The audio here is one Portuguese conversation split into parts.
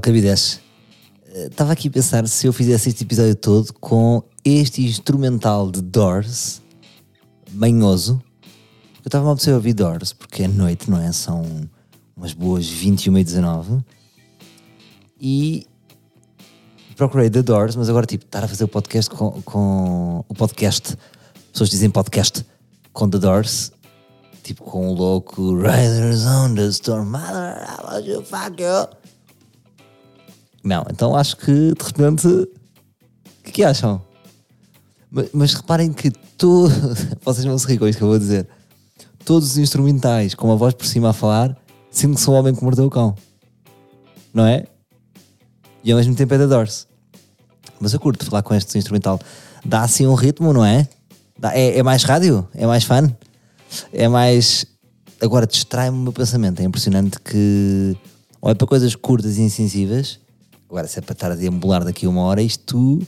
Alcabides, estava aqui a pensar se eu fizesse este episódio todo com este instrumental de Doors, manhoso. Eu estava mal a ouvir Doors, porque é noite, não é? São umas boas 21 e 19. E procurei The Doors, mas agora tipo, estar a fazer o podcast com, com o podcast, pessoas dizem podcast com The Doors, tipo com o louco Riders on the Storm, Mother, how about you fuck you? Não, então acho que de repente, o que, que acham? Mas, mas, reparem que todo, vocês vão se rir com isto que eu vou dizer, todos os instrumentais com a voz por cima a falar, sinto que sou o homem que mordeu o cão, não é? E ao mesmo tempo é The Doors. Mas eu curto falar com este instrumental. Dá assim um ritmo, não é? Dá, é, é mais rádio? É mais fun? É mais. Agora distrai-me o meu pensamento. É impressionante que. Olha para coisas curtas e insensíveis. Agora, se é para estar a deambular daqui uma hora, isto.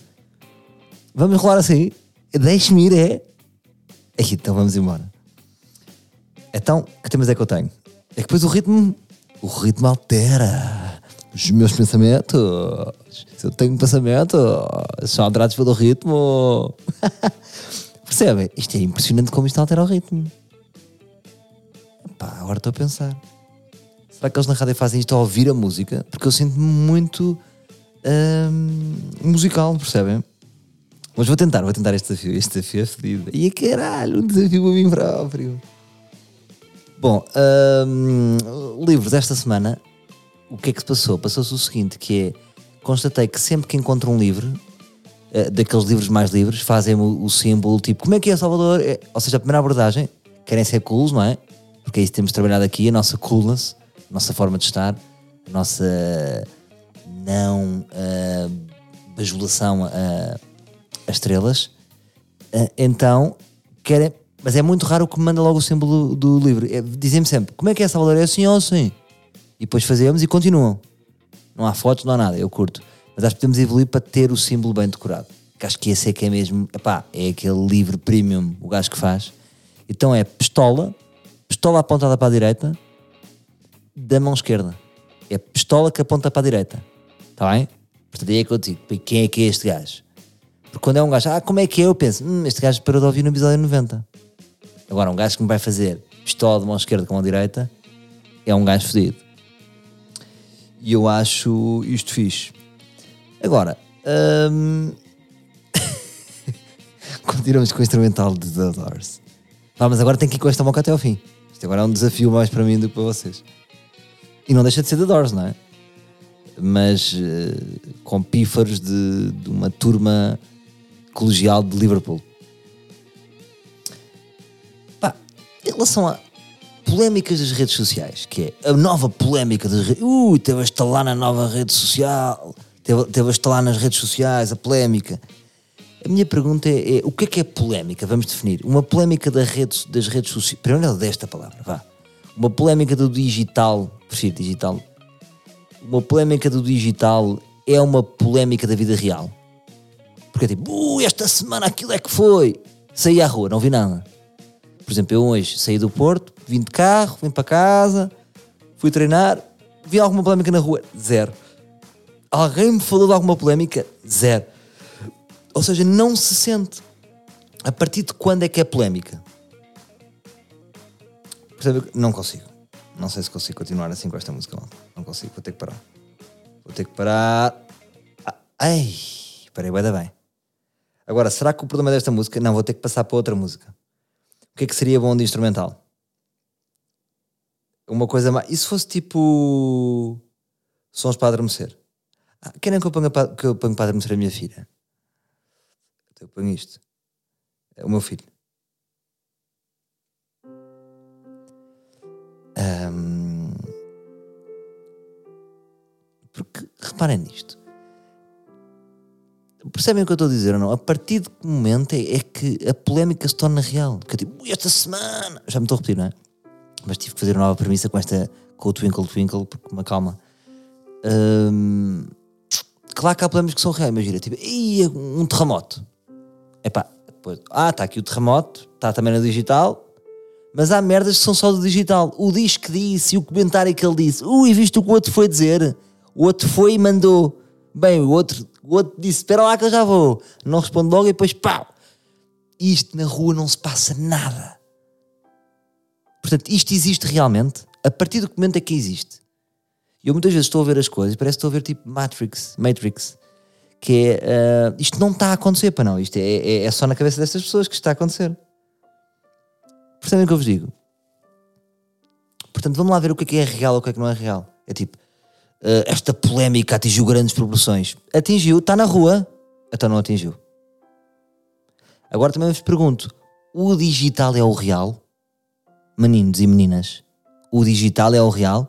Vamos rolar assim? Deixe-me ir, é? Então vamos embora. Então, que temas é que eu tenho? É que depois o ritmo. O ritmo altera os meus pensamentos. Se eu tenho um pensamento, são alterados pelo ritmo. Percebem? Isto é impressionante como isto altera o ritmo. Epá, agora estou a pensar. Será que eles na rádio fazem isto ao ouvir a música? Porque eu sinto-me muito hum, musical, percebem? Mas vou tentar, vou tentar este desafio. Este desafio é fedido. E a caralho, um desafio a mim próprio. Bom, hum, livros desta semana o que é que se passou? Passou-se o seguinte, que é, constatei que sempre que encontro um livro, uh, daqueles livros mais livres, fazem o, o, símbolo tipo, como é que é Salvador? É, ou seja, a primeira abordagem, querem ser cools, não é? Porque é isso que temos trabalhado aqui, a nossa coolness, a nossa forma de estar, a nossa não uh, bajulação a, a estrelas. Uh, então, querem, mas é muito raro que me manda logo o símbolo do, do livro. É, Dizem-me sempre, como é que é Salvador? É assim ou assim? e depois fazemos e continuam. Não há fotos, não há nada, eu curto. Mas acho que podemos evoluir para ter o símbolo bem decorado. Que acho que esse é que é mesmo, epá, é aquele livro premium, o gajo que faz. Então é pistola, pistola apontada para a direita, da mão esquerda. É pistola que aponta para a direita. Está bem? Portanto, aí é que eu digo, quem é que é este gajo? Porque quando é um gajo, ah, como é que é? Eu penso, hum, este gajo parou de ouvir no episódio 90. Agora, um gajo que me vai fazer pistola de mão esquerda com a mão direita é um gajo fedido. E eu acho isto fixe. Agora, hum... continuamos com o instrumental de The Doors. Mas agora tem que ir com esta boca até ao fim. Isto agora é um desafio mais para mim do que para vocês. E não deixa de ser The Doors, não é? Mas uh, com pífaros de, de uma turma colegial de Liverpool. Pá, em relação a, polémicas das redes sociais, que é a nova polémica das redes. Ui, teve a estalar na nova rede social, teve, a estalar nas redes sociais, a polémica. A minha pergunta é, é, o que é que é polémica? Vamos definir. Uma polémica das redes sociais. Primeiro desta palavra, vá. Uma polémica do digital, prefiro digital. Uma polémica do digital é uma polémica da vida real. Porque é tipo, ui, esta semana aquilo é que foi. Saí à rua, não vi nada. Por exemplo, eu hoje saí do Porto, vim de carro, vim para casa, fui treinar, vi alguma polémica na rua? Zero. Alguém me falou de alguma polémica? Zero. Ou seja, não se sente. A partir de quando é que é polémica? Percebe? Não consigo. Não sei se consigo continuar assim com esta música. Não consigo, vou ter que parar. Vou ter que parar. Ah, ai, parei, dar bem. Agora, será que o problema desta música? Não, vou ter que passar para outra música. O que é que seria bom de instrumental? Uma coisa mais. E se fosse tipo. Sons para adormecer? Ah, querem que eu ponha para, que eu ponha para adormecer a minha filha? Eu ponho isto. É o meu filho. Um, porque reparem nisto. Percebem o que eu estou a dizer ou não? A partir de que momento é, é que a polémica se torna real? Que eu tipo, esta semana. Já me estou a repetir, não é? Mas tive que fazer uma nova premissa com esta. com o Twinkle Twinkle, porque uma calma. Hum, claro que há polémicas que são reais, imagina, tipo, um terremoto. Epá, depois, ah, está aqui o terremoto, está também no digital, mas há merdas que são só do digital. O disco que disse e o comentário que ele disse, ui, viste o que o outro foi dizer? O outro foi e mandou. Bem, o outro, o outro disse: Espera lá que eu já vou. Não responde logo e depois pau. Isto na rua não se passa nada. Portanto, isto existe realmente a partir do momento é que existe. Eu muitas vezes estou a ver as coisas, parece que estou a ver tipo Matrix, Matrix que é uh, isto não está a acontecer, para não, isto é, é, é, só na cabeça destas pessoas que isto está a acontecer. Percebem o que eu vos digo? Portanto, vamos lá ver o que é que é real ou o que é que não é real. É tipo, esta polémica atingiu grandes proporções. Atingiu, está na rua, então não atingiu. Agora também vos pergunto: o digital é o real? Meninos e meninas, o digital é o real?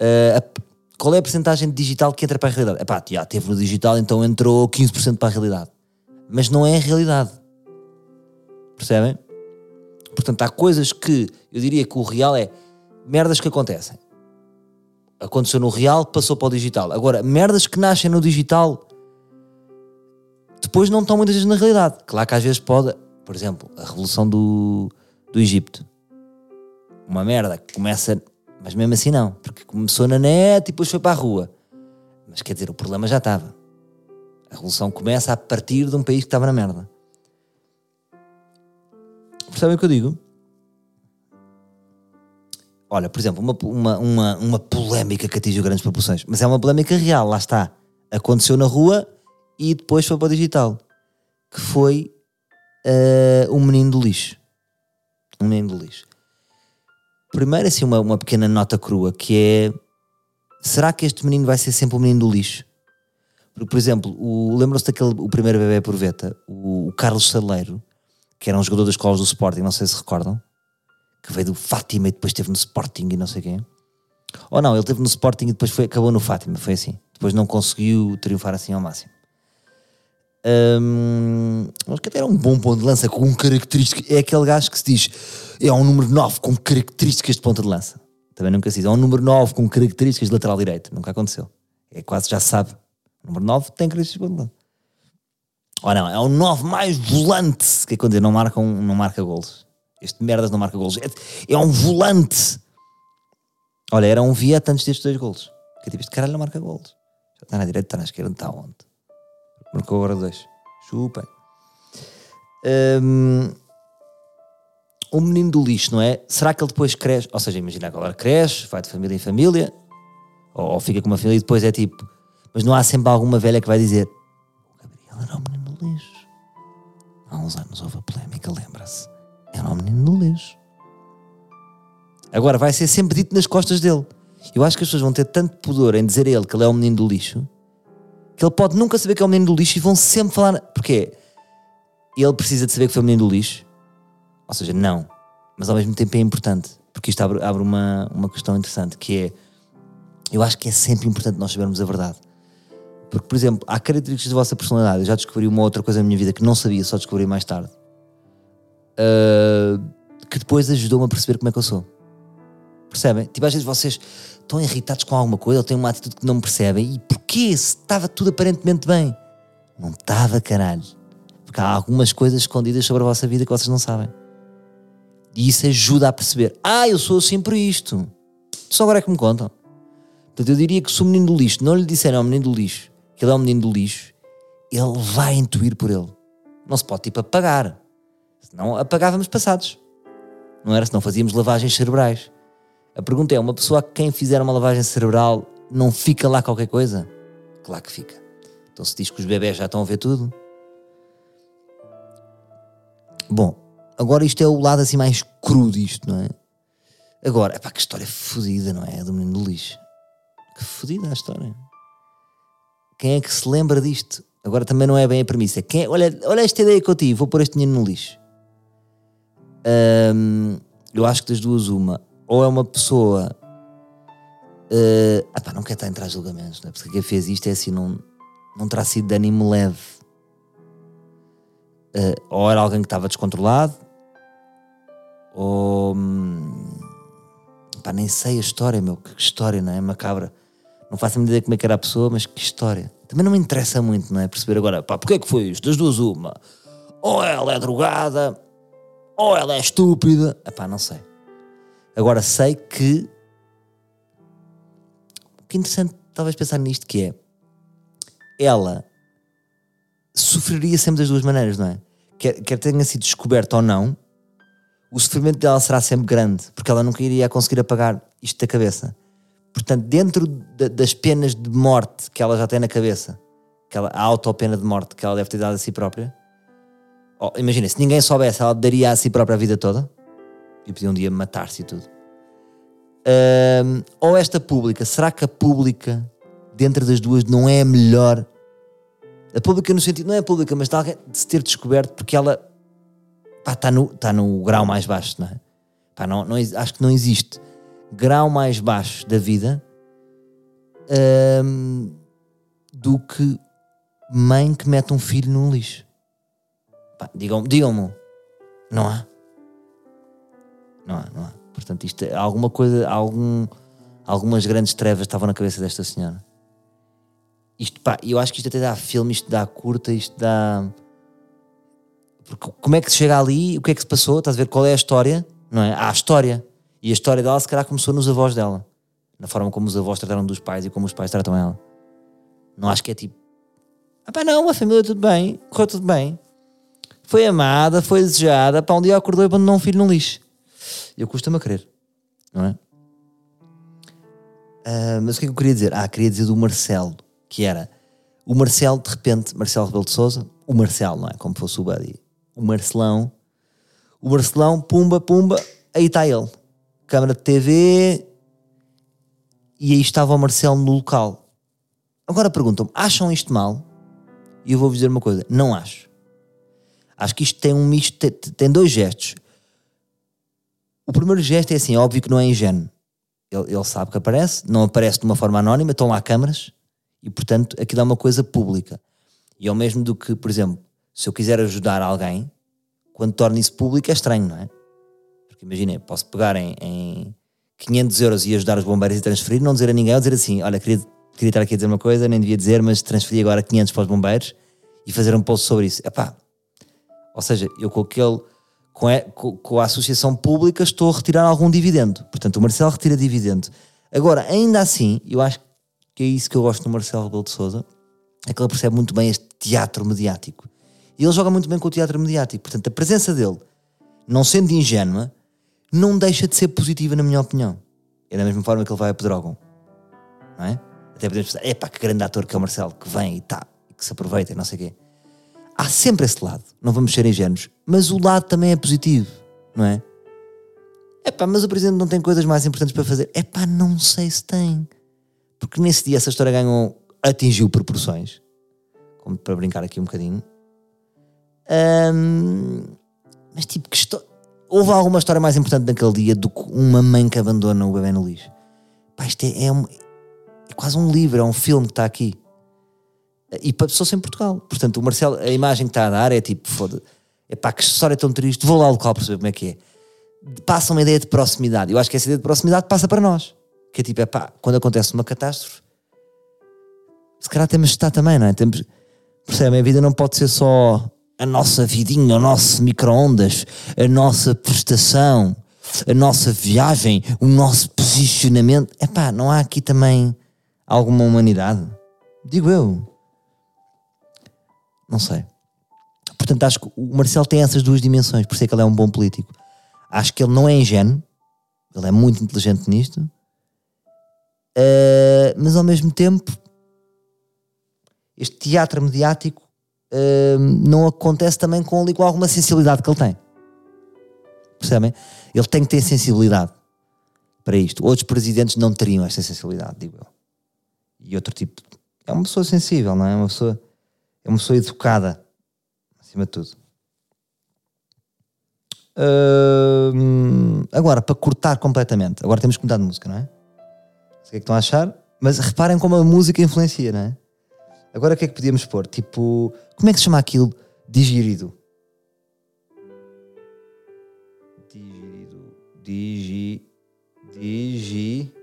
Uh, a, qual é a porcentagem de digital que entra para a realidade? Epá, já teve no digital, então entrou 15% para a realidade. Mas não é a realidade. Percebem? Portanto, há coisas que eu diria que o real é merdas que acontecem. Aconteceu no real, passou para o digital. Agora, merdas que nascem no digital depois não estão muitas vezes na realidade. Claro que às vezes pode, por exemplo, a revolução do, do Egito. Uma merda que começa mas mesmo assim não, porque começou na net e depois foi para a rua. Mas quer dizer, o problema já estava. A revolução começa a partir de um país que estava na merda. Percebem o que eu digo? Olha, por exemplo, uma, uma, uma, uma polémica que atingiu grandes proporções, mas é uma polémica real, lá está. Aconteceu na rua e depois foi para o digital. Que foi uh, um menino do lixo. Um menino do lixo. Primeiro, assim, uma, uma pequena nota crua, que é... Será que este menino vai ser sempre o menino do lixo? Porque, por exemplo, lembram-se daquele, o primeiro bebê por Veta, o, o Carlos Saleiro, que era um jogador das escolas do Sporting, não sei se recordam, que veio do Fátima e depois esteve no Sporting e não sei quem. Ou não, ele esteve no Sporting e depois foi, acabou no Fátima, foi assim. Depois não conseguiu triunfar assim ao máximo. Um, mas que até era um bom ponto de lança com características. É aquele gajo que se diz é um número 9 com características de ponta de lança. Também nunca se diz. É um número 9 com características de lateral direito. Nunca aconteceu. É quase já sabe. Número 9 tem características de ponta de lança. Ou não, é o 9 mais volante. Que é quando não marca, um, não marca golos. Este merdas não marca golos. É, é um volante. Olha, era um Vieta antes destes dois golos. Que tipo, este caralho não marca golos. Já está na direita, está na esquerda, está onde? Marcou agora dois. Chupem. Um, o menino do lixo, não é? Será que ele depois cresce? Ou seja, imagina agora cresce, vai de família em família, ou, ou, fica com uma família e depois é tipo. Mas não há sempre alguma velha que vai dizer: O Gabriel era o menino do lixo. Há uns anos houve a polémica, lembra-se. Era o menino do lixo. Agora vai ser sempre dito nas costas dele. Eu acho que as pessoas vão ter tanto pudor em dizer a ele que ele é o menino do lixo que ele pode nunca saber que é o menino do lixo e vão sempre falar. Porquê? Ele precisa de saber que foi o menino do lixo? Ou seja, não. Mas ao mesmo tempo é importante. Porque isto abre, abre uma, uma questão interessante que é. Eu acho que é sempre importante nós sabermos a verdade. Porque, por exemplo, há características da vossa personalidade. Eu já descobri uma outra coisa na minha vida que não sabia, só descobri mais tarde. Uh, que depois ajudou-me a perceber como é que eu sou. Percebem? Tipo, às vezes vocês estão irritados com alguma coisa ou têm uma atitude que não percebem. E porquê? Se estava tudo aparentemente bem. Não estava, caralho. Porque há algumas coisas escondidas sobre a vossa vida que vocês não sabem. E isso ajuda a perceber. Ah, eu sou assim por isto. Só agora é que me contam. Portanto, eu diria que se o menino do lixo não lhe disserem ao menino do lixo que ele é o menino do lixo, ele vai intuir por ele. Não se pode, tipo, apagar. Senão apagávamos passados. Não era? Senão fazíamos lavagens cerebrais. A pergunta é: uma pessoa a quem fizer uma lavagem cerebral não fica lá qualquer coisa? Claro que fica. Então se diz que os bebés já estão a ver tudo. Bom, agora isto é o lado assim mais cru disto, não é? Agora, é pá, que história fodida, não é? Do menino do lixo. Que fodida a história. Quem é que se lembra disto? Agora também não é bem a premissa. Quem é? olha, olha esta ideia que eu tive, vou pôr este menino no lixo. Eu acho que das duas, uma ou é uma pessoa. Uh, epá, não quer estar a entrar em julgamentos, não é? porque quem fez isto é assim, não, não terá sido de ânimo leve. Uh, ou era alguém que estava descontrolado, ou. Hum, pá, nem sei a história, meu, que história, não é? Macabra. Não faço a ideia como é que era a pessoa, mas que história. Também não me interessa muito, não é? Perceber agora, pá, porque é que foi isto? Das duas, uma. Ou ela é drogada, ou ela é estúpida. Epá, não sei. Agora sei que que é interessante talvez pensar nisto que é ela sofreria sempre das duas maneiras, não é? Quer, quer tenha sido descoberta ou não, o sofrimento dela será sempre grande, porque ela nunca iria conseguir apagar isto da cabeça. Portanto, dentro de, das penas de morte que ela já tem na cabeça, aquela auto-pena de morte que ela deve ter dado a si própria, oh, imagina, se ninguém soubesse, ela daria a si própria a vida toda e podia um dia matar-se e tudo. Um, ou esta pública, será que a pública, dentro das duas, não é a melhor? A pública, no sentido, não é a pública, mas de, alguém, de se ter descoberto, porque ela está no, tá no grau mais baixo, não é? Pá, não, não, acho que não existe grau mais baixo da vida um, do que mãe que mete um filho no lixo. Digam-me, digam não há? Não há, não há. Portanto, isto é alguma coisa, algum, algumas grandes trevas estavam na cabeça desta senhora. Isto, pá, eu acho que isto até dá filme, isto dá curta, isto dá. Porque como é que se chega ali? O que é que se passou? Estás a ver qual é a história? Não é? Há a história. E a história dela, se calhar, começou nos avós dela. Na forma como os avós trataram dos pais e como os pais tratam ela. Não acho que é tipo. Ah pá, não, a família tudo bem, correu tudo bem. Foi amada, foi desejada, para um dia acordou e abandonou um filho no lixo. Eu custa-me a crer, não é? Uh, mas o que é que eu queria dizer? Ah, queria dizer do Marcelo, que era o Marcelo, de repente, Marcelo Rebelo de Souza, o Marcelo, não é? Como fosse o Buddy, o Marcelão, o Marcelão, pumba, pumba, aí está ele câmara de TV e aí estava o Marcelo no local. Agora perguntam-me, acham isto mal? E eu vou-vos dizer uma coisa, não acho. Acho que isto tem um misto, tem, dois gestos. O primeiro gesto é assim, óbvio que não é ingênuo. Ele, ele, sabe que aparece, não aparece de uma forma anónima, estão lá câmaras e, portanto, aquilo é uma coisa pública. E ao mesmo do que, por exemplo, se eu quiser ajudar alguém, quando torna isso público é estranho, não é? Porque imaginem, posso pegar em, em 500 euros e ajudar os bombeiros e transferir, não dizer a ninguém, ou dizer assim: olha, queria, queria estar aqui a dizer uma coisa, nem devia dizer, mas transferi agora 500 para os bombeiros e fazer um post sobre isso. Epá, ou seja, eu com aquele. Com a, com a associação pública estou a retirar algum dividendo. Portanto, o Marcelo retira dividendo. Agora, ainda assim, eu acho que é isso que eu gosto do Marcelo Rebelo de Souza, é que ele percebe muito bem este teatro mediático. E ele joga muito bem com o teatro mediático. Portanto, a presença dele, não sendo ingênua, não deixa de ser positiva, na minha opinião. É da mesma forma que ele vai a Pedrógão. Não é? Até podemos pensar, epá, que grande ator que é o Marcelo, que vem e tá, e que se aproveita e não sei o quê. Há sempre esse lado, não vamos ser ingênuos, mas o lado também é positivo, não é? Epá, mas o Presidente não tem coisas mais importantes para fazer. Epá, não sei se tem. Porque nesse dia essa história ganhou, atingiu proporções, como para brincar aqui um bocadinho. Mas tipo, que história houve alguma história mais importante naquele dia do que uma mãe que abandona o bebê no lixo. Pá, isto é, é, um, é quase um livro, é um filme que está aqui. E passou-se em Portugal. Portanto, o Marcelo, a imagem que está a dar é tipo, foda é pá, que história tão triste, vou lá ao local para saber como é que é. Passa uma ideia de proximidade. Eu acho que essa ideia de proximidade passa para nós. Que é tipo, é pá, quando acontece uma catástrofe, se calhar temos de estar também, não é? Temos, percebem? A vida não pode ser só a nossa vidinha, o nosso micro-ondas, a nossa prestação, a nossa viagem, o nosso posicionamento. Epá, não há aqui também alguma humanidade? Digo eu. Não sei. Portanto, acho que o Marcelo tem essas duas dimensões, por é que ele é um bom político. Acho que ele não é ingênuo, ele é muito inteligente nisto, uh, mas ao mesmo tempo, este teatro mediático não acontece também com, ali, com alguma sensibilidade que ele tem. Percebem? Ele tem que ter sensibilidade para isto. Outros presidentes não teriam esta sensibilidade, digo eu. E outro tipo. É uma pessoa sensível, não é uma pessoa, é uma pessoa educada, acima de tudo. Uh, agora, para cortar completamente, agora temos que mudar de música, não é? Não sei o que é que estão a achar, mas reparem como a música influencia, não é? Agora o que é que podíamos pôr? Tipo, como é que se chama aquilo? Digirido. Digirido. Digi. Digirido.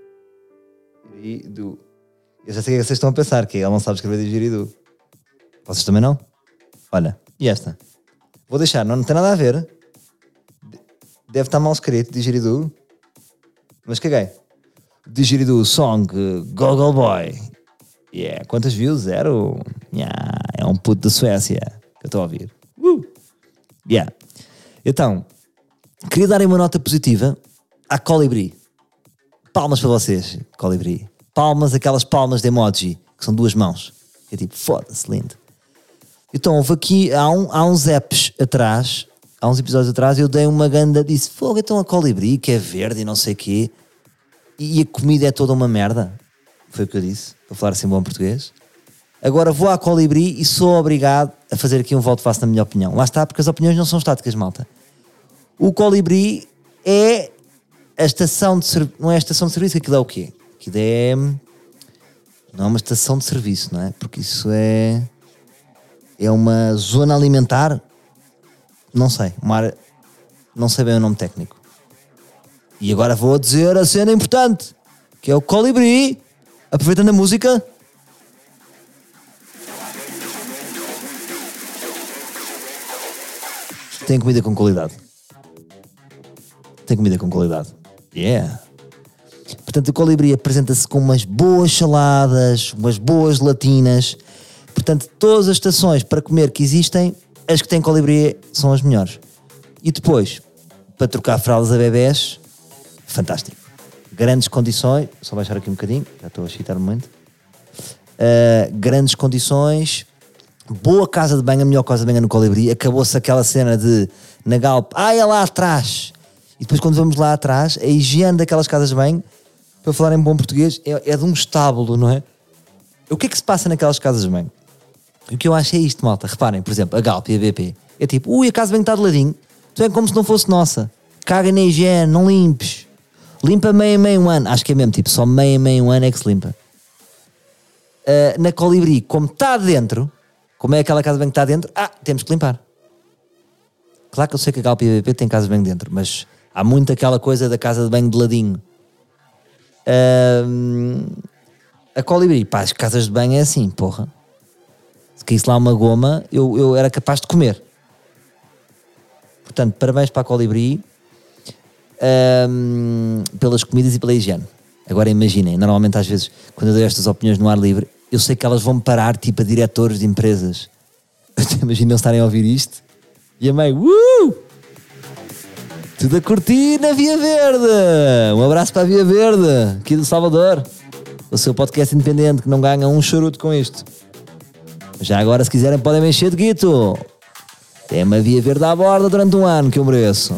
Eu já sei o que, é que vocês estão a pensar, que ele não sabe escrever digirido. Vocês também não? Olha, e esta? Vou deixar, não, não tem nada a ver. Deve estar mal escrito, digirido. Mas caguei. digerido song uh, Goggle Boy. Yeah, quantas views? Zero. Yeah, é um puto da Suécia que eu estou a ouvir. Uh. Yeah. Então, queria dar uma nota positiva à Colibri. Palmas para vocês, Colibri. Palmas, aquelas palmas de emoji, que são duas mãos. É tipo, foda-se, lindo. Então, houve aqui, há, um, há uns apps atrás, há uns episódios atrás, eu dei uma ganda, disse, fogo, então a Colibri, que é verde e não sei o quê, e a comida é toda uma merda. Foi o que eu disse, para falar assim bom português. Agora vou à Colibri e sou obrigado a fazer aqui um voto face na minha opinião. Lá está, porque as opiniões não são estáticas, malta. O Colibri é a estação de. Não é a estação de serviço, aquilo é o quê? Aquilo é. Não é uma estação de serviço, não é? Porque isso é. É uma zona alimentar. Não sei. Uma área, não sei bem o nome técnico. E agora vou dizer a cena importante, que é o Colibri. Aproveitando a música. Tem comida com qualidade. Tem comida com qualidade. Yeah. Portanto, o colibri apresenta-se com umas boas saladas, umas boas latinas. Portanto, todas as estações para comer que existem, as que têm colibri são as melhores. E depois, para trocar fraldas a bebés, fantástico. Grandes condições, só baixar aqui um bocadinho, já estou a chitar muito. Uh, grandes condições, boa casa de banho, a melhor casa de banho no colibri. Acabou-se aquela cena de na Galp, ah, é lá atrás e depois, quando vamos lá atrás, a higiene daquelas casas de banho, para falar em bom português, é, é de um estábulo, não é? O que é que se passa naquelas casas de banho? O que eu acho é isto, malta. Reparem, por exemplo, a Galp e a BP. É tipo, ui, a casa de banho está de ladinho. Então é como se não fosse nossa. Caga na higiene, não limpes. Limpa meio, meio ano. Acho que é mesmo, tipo, só meio, meio ano é que se limpa. Uh, na Colibri, como está dentro, como é aquela casa banho que está dentro, ah, temos que limpar. Claro que eu sei que a Galp e a BP têm casa banho dentro, mas Há muito aquela coisa da casa de banho de ladinho. Um, a colibri, pá, as casas de banho é assim, porra. Se caísse lá uma goma, eu, eu era capaz de comer. Portanto, parabéns para a colibri um, pelas comidas e pela higiene. Agora imaginem, normalmente às vezes, quando eu dou estas opiniões no ar livre, eu sei que elas vão parar tipo a diretores de empresas. Imaginem estarem a ouvir isto e a meio, uh! Tudo a curtir na Via Verde. Um abraço para a Via Verde, aqui do Salvador. O seu podcast independente que não ganha um charuto com isto. Já agora, se quiserem, podem mexer de guito. Tem uma Via Verde à borda durante um ano que eu mereço.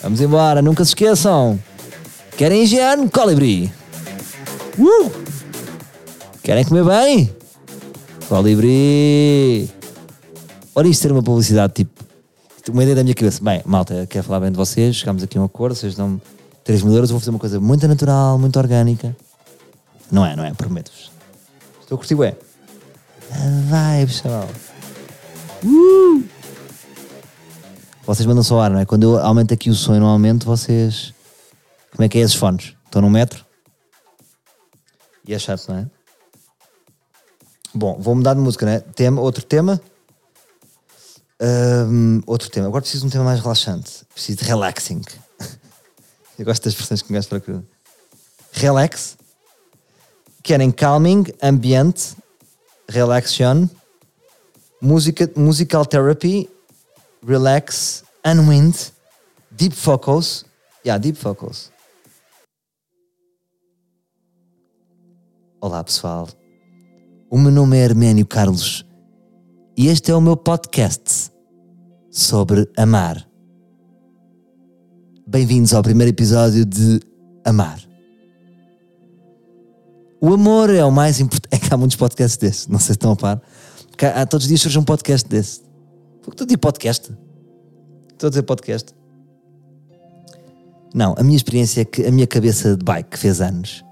Vamos embora, nunca se esqueçam. Querem higiene? Colibri. Uh! Querem comer bem? Colibri. Ora, isto ter uma publicidade tipo uma ideia da minha cabeça. Bem, malta, quero falar bem de vocês, chegamos aqui a um acordo, vocês dão 3 mil euros, vou fazer uma coisa muito natural, muito orgânica. Não é, não é, prometo-vos. Estou a curtir, ué. Vai, pessoal. Uh! Vocês mandam só ar, não é? Quando eu aumento aqui o som e não aumento, vocês. Como é que é esses fones? Estão no metro? E é chato, não é? Bom, vou mudar de música, não é? Tema, outro tema. Um, outro tema. Agora preciso de um tema mais relaxante. Preciso de relaxing. Eu gosto das expressões que me para Relax. Querem calming, ambiente, relaxation, música, musical therapy, relax, unwind, deep focus. Yeah, deep focus. Olá pessoal. O meu nome é Arménio Carlos e este é o meu podcast sobre amar. Bem-vindos ao primeiro episódio de Amar. O amor é o mais importante. É que há muitos podcasts desses, não sei se estão a par. Há, todos os dias surge um podcast desse. Estou a dizer podcast. Estou a dizer podcast. Não, a minha experiência é que a minha cabeça de bike fez anos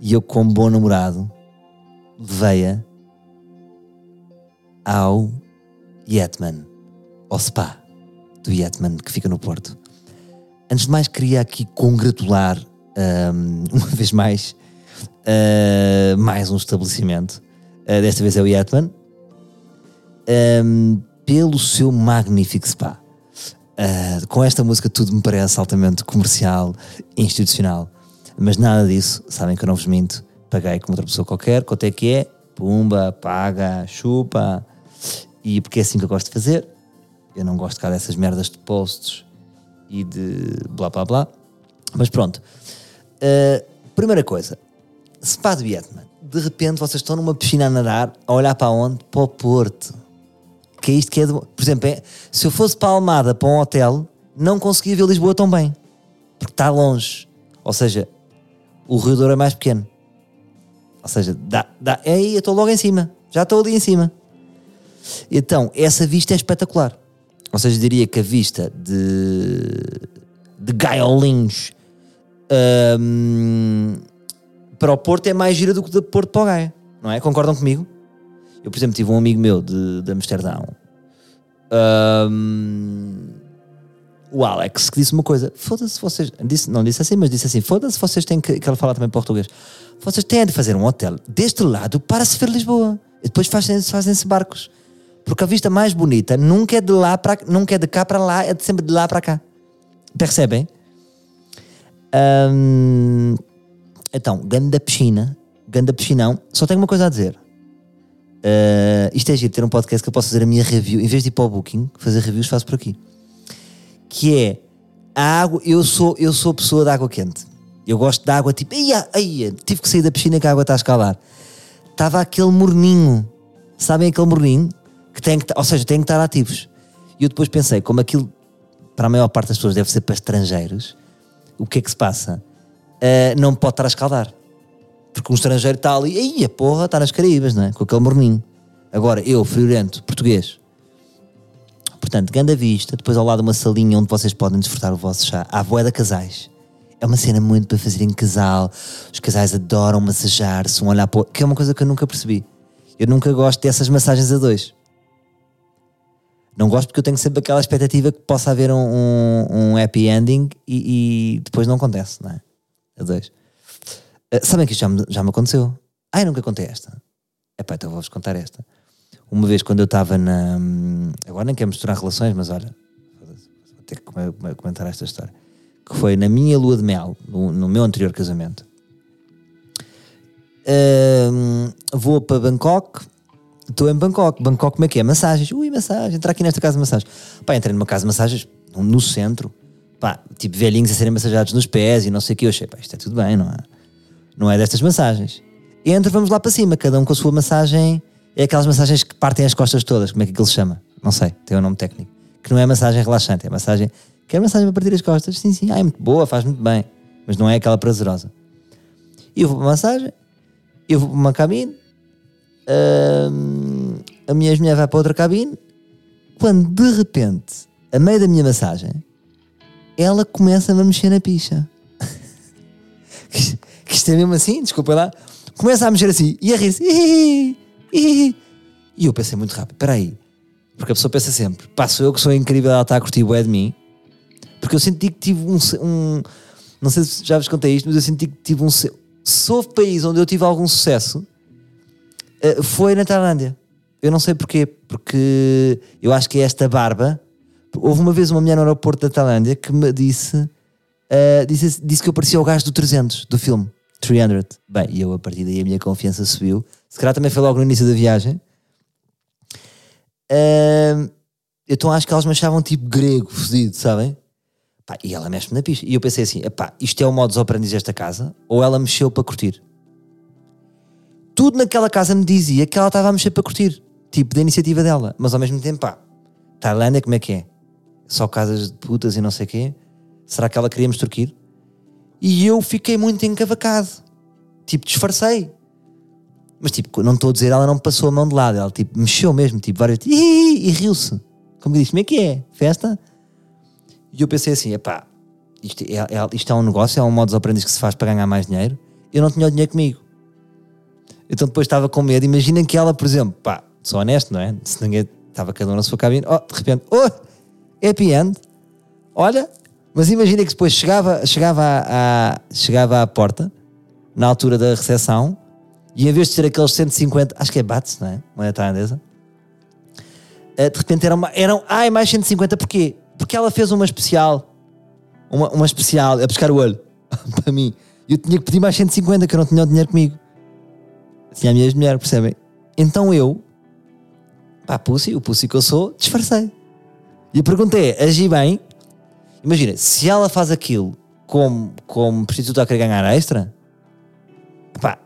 e eu, como bom namorado, levei-a ao Yetman, ao spa do Yetman, que fica no Porto. Antes de mais, queria aqui congratular, um, uma vez mais, uh, mais um estabelecimento. Uh, desta vez é o Yetman, um, pelo seu magnífico spa. Uh, com esta música tudo me parece altamente comercial e institucional. Mas nada disso, sabem que eu não vos minto. Paguei como outra pessoa qualquer, quanto é que é? Pumba, paga, chupa. E porque é assim que eu gosto de fazer. Eu não gosto cá dessas merdas de posts e de blá blá blá. Mas pronto. Uh, primeira coisa, Spa de Vietnã. De repente vocês estão numa piscina a nadar, a olhar para onde? Para o Porto. Que é isto que é. De... Por exemplo, é... se eu fosse para a Almada, para um hotel, não conseguia ver Lisboa tão bem. Porque está longe. Ou seja, o Rio Douro é mais pequeno. Ou seja, dá, dá, é aí, eu estou logo em cima. Já estou ali em cima. Então, essa vista é espetacular. Ou seja, diria que a vista de, de Gaiolinhos um, para o Porto é mais gira do que de Porto para o Gaia. Não é? Concordam comigo? Eu, por exemplo, tive um amigo meu de, de Amsterdão. Um, o Alex que disse uma coisa: foda-se vocês. Disse, não disse assim, mas disse assim: foda-se vocês têm que. que ele fala também português. Vocês têm de fazer um hotel deste lado para se ver Lisboa. E depois fazem-se fazem barcos. Porque a vista mais bonita nunca é de lá para nunca é de cá para lá, é sempre de lá para cá. Percebem? Um, então, ganda piscina, ganda piscinão. Só tenho uma coisa a dizer. Uh, isto é giro, ter um podcast que eu posso fazer a minha review. Em vez de ir para o Booking, fazer reviews, faço por aqui. Que é a água. Eu sou, eu sou pessoa de água quente. Eu gosto de água tipo. Ia, ia, tive que sair da piscina que a água está a escalar. Estava aquele morninho. Sabem aquele morninho? Que tem que, ou seja, tem que estar ativos. E eu depois pensei, como aquilo para a maior parte das pessoas deve ser para estrangeiros, o que é que se passa? Uh, não pode estar a escaldar. Porque um estrangeiro está ali, aí a porra, está nas Caraíbas, não é? Com aquele morninho. Agora, eu, friorento, português. Portanto, grande vista, depois ao lado uma salinha onde vocês podem desfrutar o vosso chá. Há boeda casais. É uma cena muito para fazer em casal. Os casais adoram massajar-se, um olhar para. Que é uma coisa que eu nunca percebi. Eu nunca gosto dessas massagens a dois. Não gosto porque eu tenho sempre aquela expectativa que possa haver um, um, um happy ending e, e, depois não acontece, não é? A dois. Uh, sabem que isto já me, já me aconteceu? Ai, nunca contei esta. Epá, então vou-vos contar esta. Uma vez quando eu estava na. Agora nem quero misturar relações, mas olha, vou ter que comentar esta história que foi na minha lua de mel, no, no meu anterior casamento. Uh, vou para Bangkok, estou em Bangkok. Bangkok, como é que é? Massagens. Ui, massagem, entrar aqui nesta casa de massagens. Pá, entrei numa casa de massagens no centro, pá, tipo velhinhos a serem massajados nos pés e não sei o que. Eu achei, pá, isto é tudo bem, não é? Não é destas massagens. Entro, vamos lá para cima, cada um com a sua massagem. É aquelas massagens que partem as costas todas, como é que aquilo se chama? Não sei, tem um nome técnico. Que não é massagem relaxante, é massagem Quer massagem para partir as costas? Sim, sim. Ah, é muito boa, faz muito bem. Mas não é aquela prazerosa. Eu vou para a massagem, eu vou para uma cabine, hum, a minha mulher vai para outra cabine, quando de repente, a meio da minha massagem, ela começa a mexer na picha. que isto é mesmo assim, desculpa lá. Começa a mexer assim e a rir-se. E eu pensei muito rápido, espera aí. Porque a pessoa pensa sempre, passo eu que sou incrível, ela está a curtir o é de mim porque eu senti que tive um, um, Não sei se já vos contei isto, mas eu senti que tive um. Se houve país onde eu tive algum sucesso, uh, foi na Tailândia. Eu não sei porquê, porque eu acho que é esta barba. Houve uma vez uma mulher no aeroporto da Tailândia que me disse, uh, disse, disse que eu parecia o gajo do 300, do filme 300. Bem, e eu a partir daí a minha confiança subiu. Se calhar também foi logo no início da viagem. Uh, então acho que elas me achavam tipo grego, fodido, sabem? Pá, e ela mexe-me na pista. E eu pensei assim: pá, isto é o modus operandi desta casa? Ou ela mexeu para curtir? Tudo naquela casa me dizia que ela estava a mexer para curtir, tipo da iniciativa dela, mas ao mesmo tempo, pá, Tailândia, como é que é? Só casas de putas e não sei quê. Será que ela queria me extorquir? E eu fiquei muito encavacado, tipo, disfarcei. Mas tipo, não estou a dizer, ela não passou a mão de lado, ela tipo, mexeu mesmo, tipo, várias e, e riu-se. Como disse, como é que é? Festa? E eu pensei assim: epá, isto é, é, isto é um negócio, é um modo de aprendiz que se faz para ganhar mais dinheiro. Eu não tinha o dinheiro comigo. Então depois estava com medo. Imaginem que ela, por exemplo, pá, sou honesto, não é? Se ninguém estava cada um na sua cabine, oh, de repente, oh, happy end, olha, mas imagina que depois chegava, chegava, à, à, chegava à porta, na altura da recepção, e em vez de ser aqueles 150, acho que é bates, não é? Moeda tailandesa, eh, de repente eram, eram ai, mais 150, porquê? Porque ela fez uma especial, uma, uma especial, a pescar o olho, para mim. Eu tinha que pedir mais 150, que eu não tinha o dinheiro comigo. Tinha a minha ex-mulher, percebem? Então eu, pá, pussy, o pussy que eu sou, disfarcei. E a pergunta é: agi bem? Imagina, se ela faz aquilo como, como prostituta a querer ganhar extra, pá,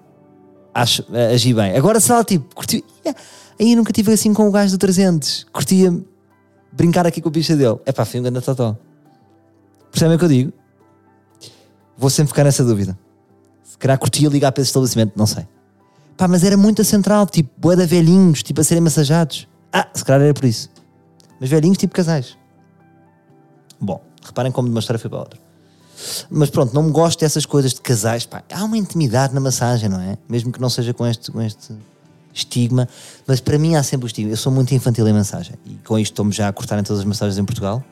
acho, agi bem. Agora se ela tipo, curtiu, aí nunca tive assim com o gajo do 300, curtia brincar aqui com a bicha dele. É pá, fui um grande totó. Percebem o que eu digo? Vou sempre ficar nessa dúvida. Se calhar curtia ligar para esse estabelecimento, não sei. Pá, mas era muito a central, tipo, boa de velhinhos, tipo, a serem massajados. Ah, se calhar era por isso. Mas velhinhos, tipo casais. Bom, reparem como de uma história foi para outra. Mas pronto, não me gosto dessas coisas de casais. Pá, há uma intimidade na massagem, não é? Mesmo que não seja com este, com este estigma. Mas para mim há sempre o estigma. Eu sou muito infantil em massagem. E com isto estou-me já a cortar em todas as massagens em Portugal.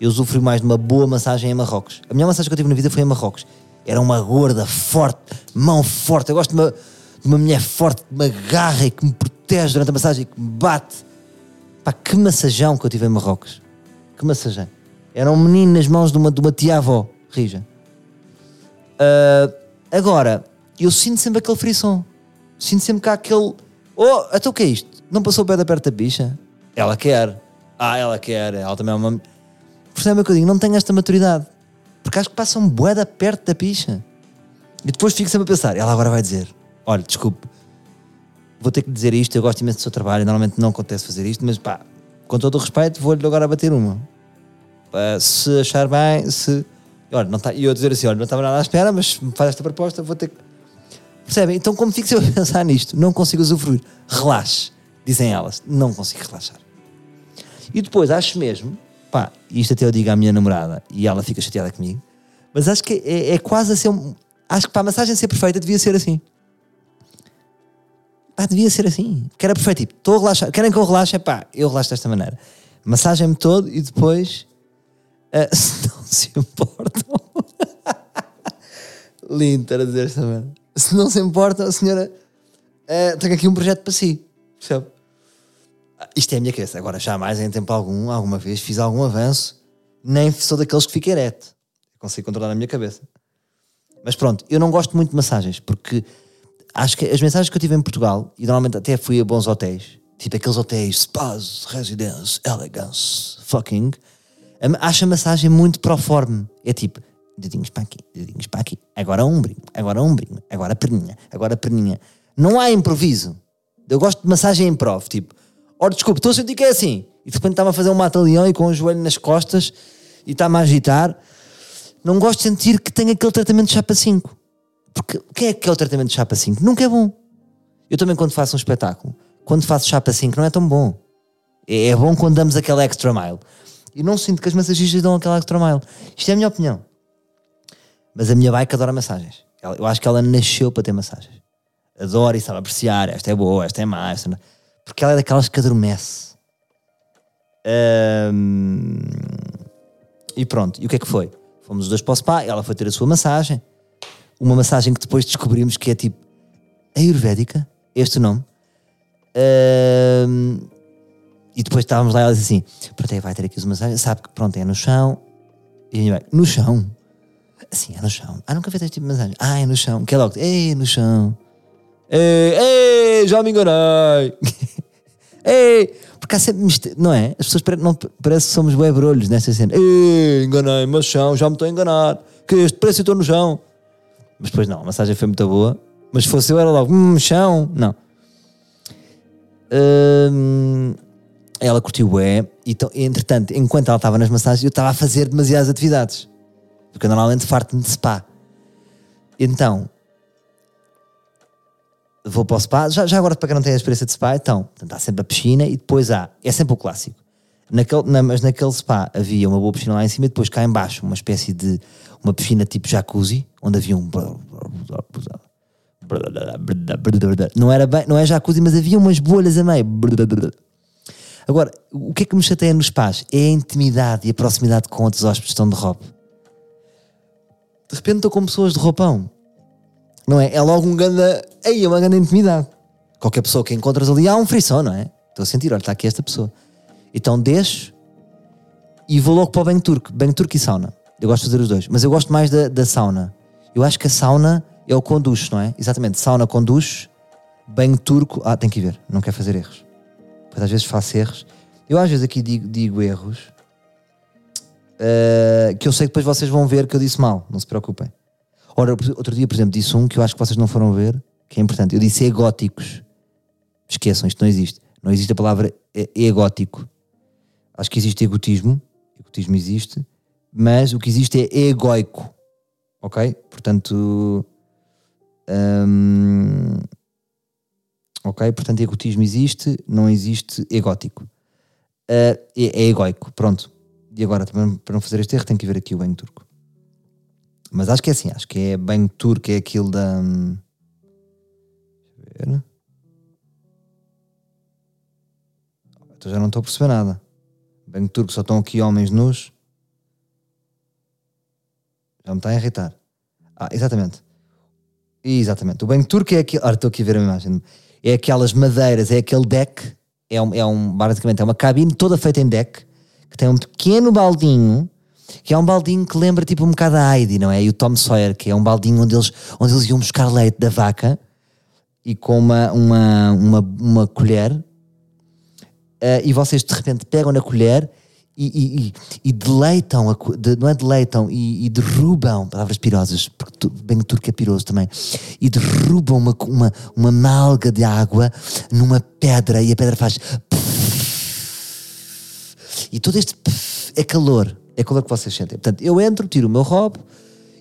Eu usufruo mais de uma boa massagem em Marrocos. A melhor massagem que eu tive na vida foi em Marrocos. Era uma gorda, forte, mão forte. Eu gosto de uma, de uma mulher forte, que me agarra e que me protege durante a massagem e que me bate. Pá, que massajão que eu tive em Marrocos. Que massajão. Era um menino nas mãos de uma, de uma tia-avó, rija. Uh, agora, eu sinto sempre aquele frisson. Sinto sempre que há aquele. Oh, até o que é isto? Não passou o pé da perto da bicha? Ela quer. Ah, ela quer. Ela também é uma. Percebe o que eu digo? Não tenho esta maturidade. Porque acho que passam boeda perto da bicha. E depois fico sempre a pensar. Ela agora vai dizer: Olha, desculpe, vou ter que dizer isto. Eu gosto imenso do seu trabalho. Normalmente não acontece fazer isto, mas pá, com todo o respeito, vou-lhe agora bater uma. Uh, se achar bem, se. Olha, não tá, eu dizer assim: olha, não estava nada à espera, mas me faz esta proposta, vou ter que. Percebem? Então, como fico sempre a pensar nisto, não consigo usufruir. Relaxe, dizem elas. Não consigo relaxar. E depois, acho mesmo, pá, isto até eu digo à minha namorada e ela fica chateada comigo, mas acho que é, é quase assim. Acho que para a massagem ser perfeita devia ser assim. Pá, devia ser assim. Que era perfeito. Tipo, estou a relaxar. Querem que eu relaxe? Pá, eu relaxo desta maneira. Massagem-me todo e depois Uh, se não se importam. Lindo estar a dizer esta merda. Se não se importam, senhora uh, tem aqui um projeto para si. Percebe? Isto é a minha cabeça. Agora, jamais em tempo algum, alguma vez, fiz algum avanço, nem sou daqueles que fica ereto. Consigo controlar a minha cabeça. Mas pronto, eu não gosto muito de massagens, porque acho que as mensagens que eu tive em Portugal, e normalmente até fui a bons hotéis, tipo aqueles hotéis Spas, Residence, Elegance, fucking acho a massagem muito proforme. É tipo, dedinhos para aqui, dedinhos para aqui, agora ombrinho, agora ombrinho, agora perninha, agora perninha. Não há improviso. Eu gosto de massagem em prof, tipo, ora desculpe, estou a sentir que é assim. E de repente estava a fazer um mata-leão e com o joelho nas costas e está-me a agitar. Não gosto de sentir que tem aquele tratamento de chapa 5. Porque quem é que é o tratamento de chapa 5? Nunca é bom. Eu também quando faço um espetáculo, quando faço chapa 5 não é tão bom. É, é bom quando damos aquela extra mile. E não sinto que as massagistas dão aquela extra mile. Isto é a minha opinião. Mas a minha bike adora massagens. Eu acho que ela nasceu para ter massagens. Adora e sabe apreciar. Esta é boa, esta é má. Esta não... Porque ela é daquelas que adormece. E pronto. E o que é que foi? Fomos os dois para o spa. Ela foi ter a sua massagem. Uma massagem que depois descobrimos que é tipo Ayurvédica. Este nome. E depois estávamos lá e ela disse assim: Pronto, vai ter aqui os massagens, sabe que pronto, é no chão. E a no chão? Assim, é no chão. Ah, nunca fez este tipo de massagem. Ah, é no chão. Que é logo, ei, no chão. Ei, ei, já me enganei. ei, porque há sempre não é? As pessoas não, parece que somos bué brolhos nesta cena. Ei, enganei, mas chão, já me estou a enganar. Que este parece que estou no chão. Mas depois não, a massagem foi muito boa. Mas se fosse eu era logo, hum, chão. Não. Hum, ela curtiu é e entretanto, enquanto ela estava nas massagens, eu estava a fazer demasiadas atividades. Porque eu normalmente farto-me de spa. Então, vou para o spa, já, já agora para quem não tem a experiência de spa, então, há sempre a piscina e depois há, é sempre o clássico. Naquele, na, mas naquele spa havia uma boa piscina lá em cima e depois cá em baixo uma espécie de, uma piscina tipo jacuzzi, onde havia um... Não era bem, não é jacuzzi, mas havia umas bolhas a meio Agora, o que é que me chateia nos pais? É a intimidade e a proximidade com outros hóspedes estão de roupa. De repente estou com pessoas de roupão. Não é? É logo um ganda. Aí é uma grande intimidade. Qualquer pessoa que encontras ali há um frição, não é? Estou a sentir, olha, está aqui esta pessoa. Então deixo e vou logo para o banho turco. Banho turco e sauna. Eu gosto de fazer os dois. Mas eu gosto mais da, da sauna. Eu acho que a sauna é o conduz, não é? Exatamente, sauna conduz, banho turco. Ah, tem que ver, não quer fazer erros. Pois às vezes faço erros. Eu às vezes aqui digo, digo erros uh, que eu sei que depois vocês vão ver que eu disse mal, não se preocupem. Ora, outro dia, por exemplo, disse um que eu acho que vocês não foram ver, que é importante. Eu disse egóticos. Esqueçam, isto não existe. Não existe a palavra egótico. Acho que existe egotismo, egotismo existe, mas o que existe é egoico. Ok? Portanto. Hum, ok? Portanto, egotismo existe, não existe egótico. Uh, é, é egoico, pronto. E agora, também, para não fazer este erro, tem que ver aqui o banho turco. Mas acho que é assim, acho que é banho turco, é aquilo da. Hum, deixa eu ver. Então já não estou a perceber nada. Banho turco, só estão aqui homens nus. Já me está a irritar. Ah, exatamente. Exatamente. O banho turco é aquilo. Ora, estou aqui a ver a imagem. É aquelas madeiras, é aquele deck. É um, é um, basicamente, é uma cabine toda feita em deck que tem um pequeno baldinho que é um baldinho que lembra tipo um bocado a Heidi, não é? E o Tom Sawyer, que é um baldinho onde eles, onde eles iam buscar leite da vaca e com uma, uma, uma, uma colher uh, e vocês de repente pegam na colher e, e, e, deleitam, a, de, não é deleitam, e, e, derrubam, palavras pirosas, porque tu, bem turco é piroso também, e derrubam uma, uma, uma malga de água numa pedra e a pedra faz. E todo este é calor, é calor que vocês sentem. Portanto, eu entro, tiro o meu roubo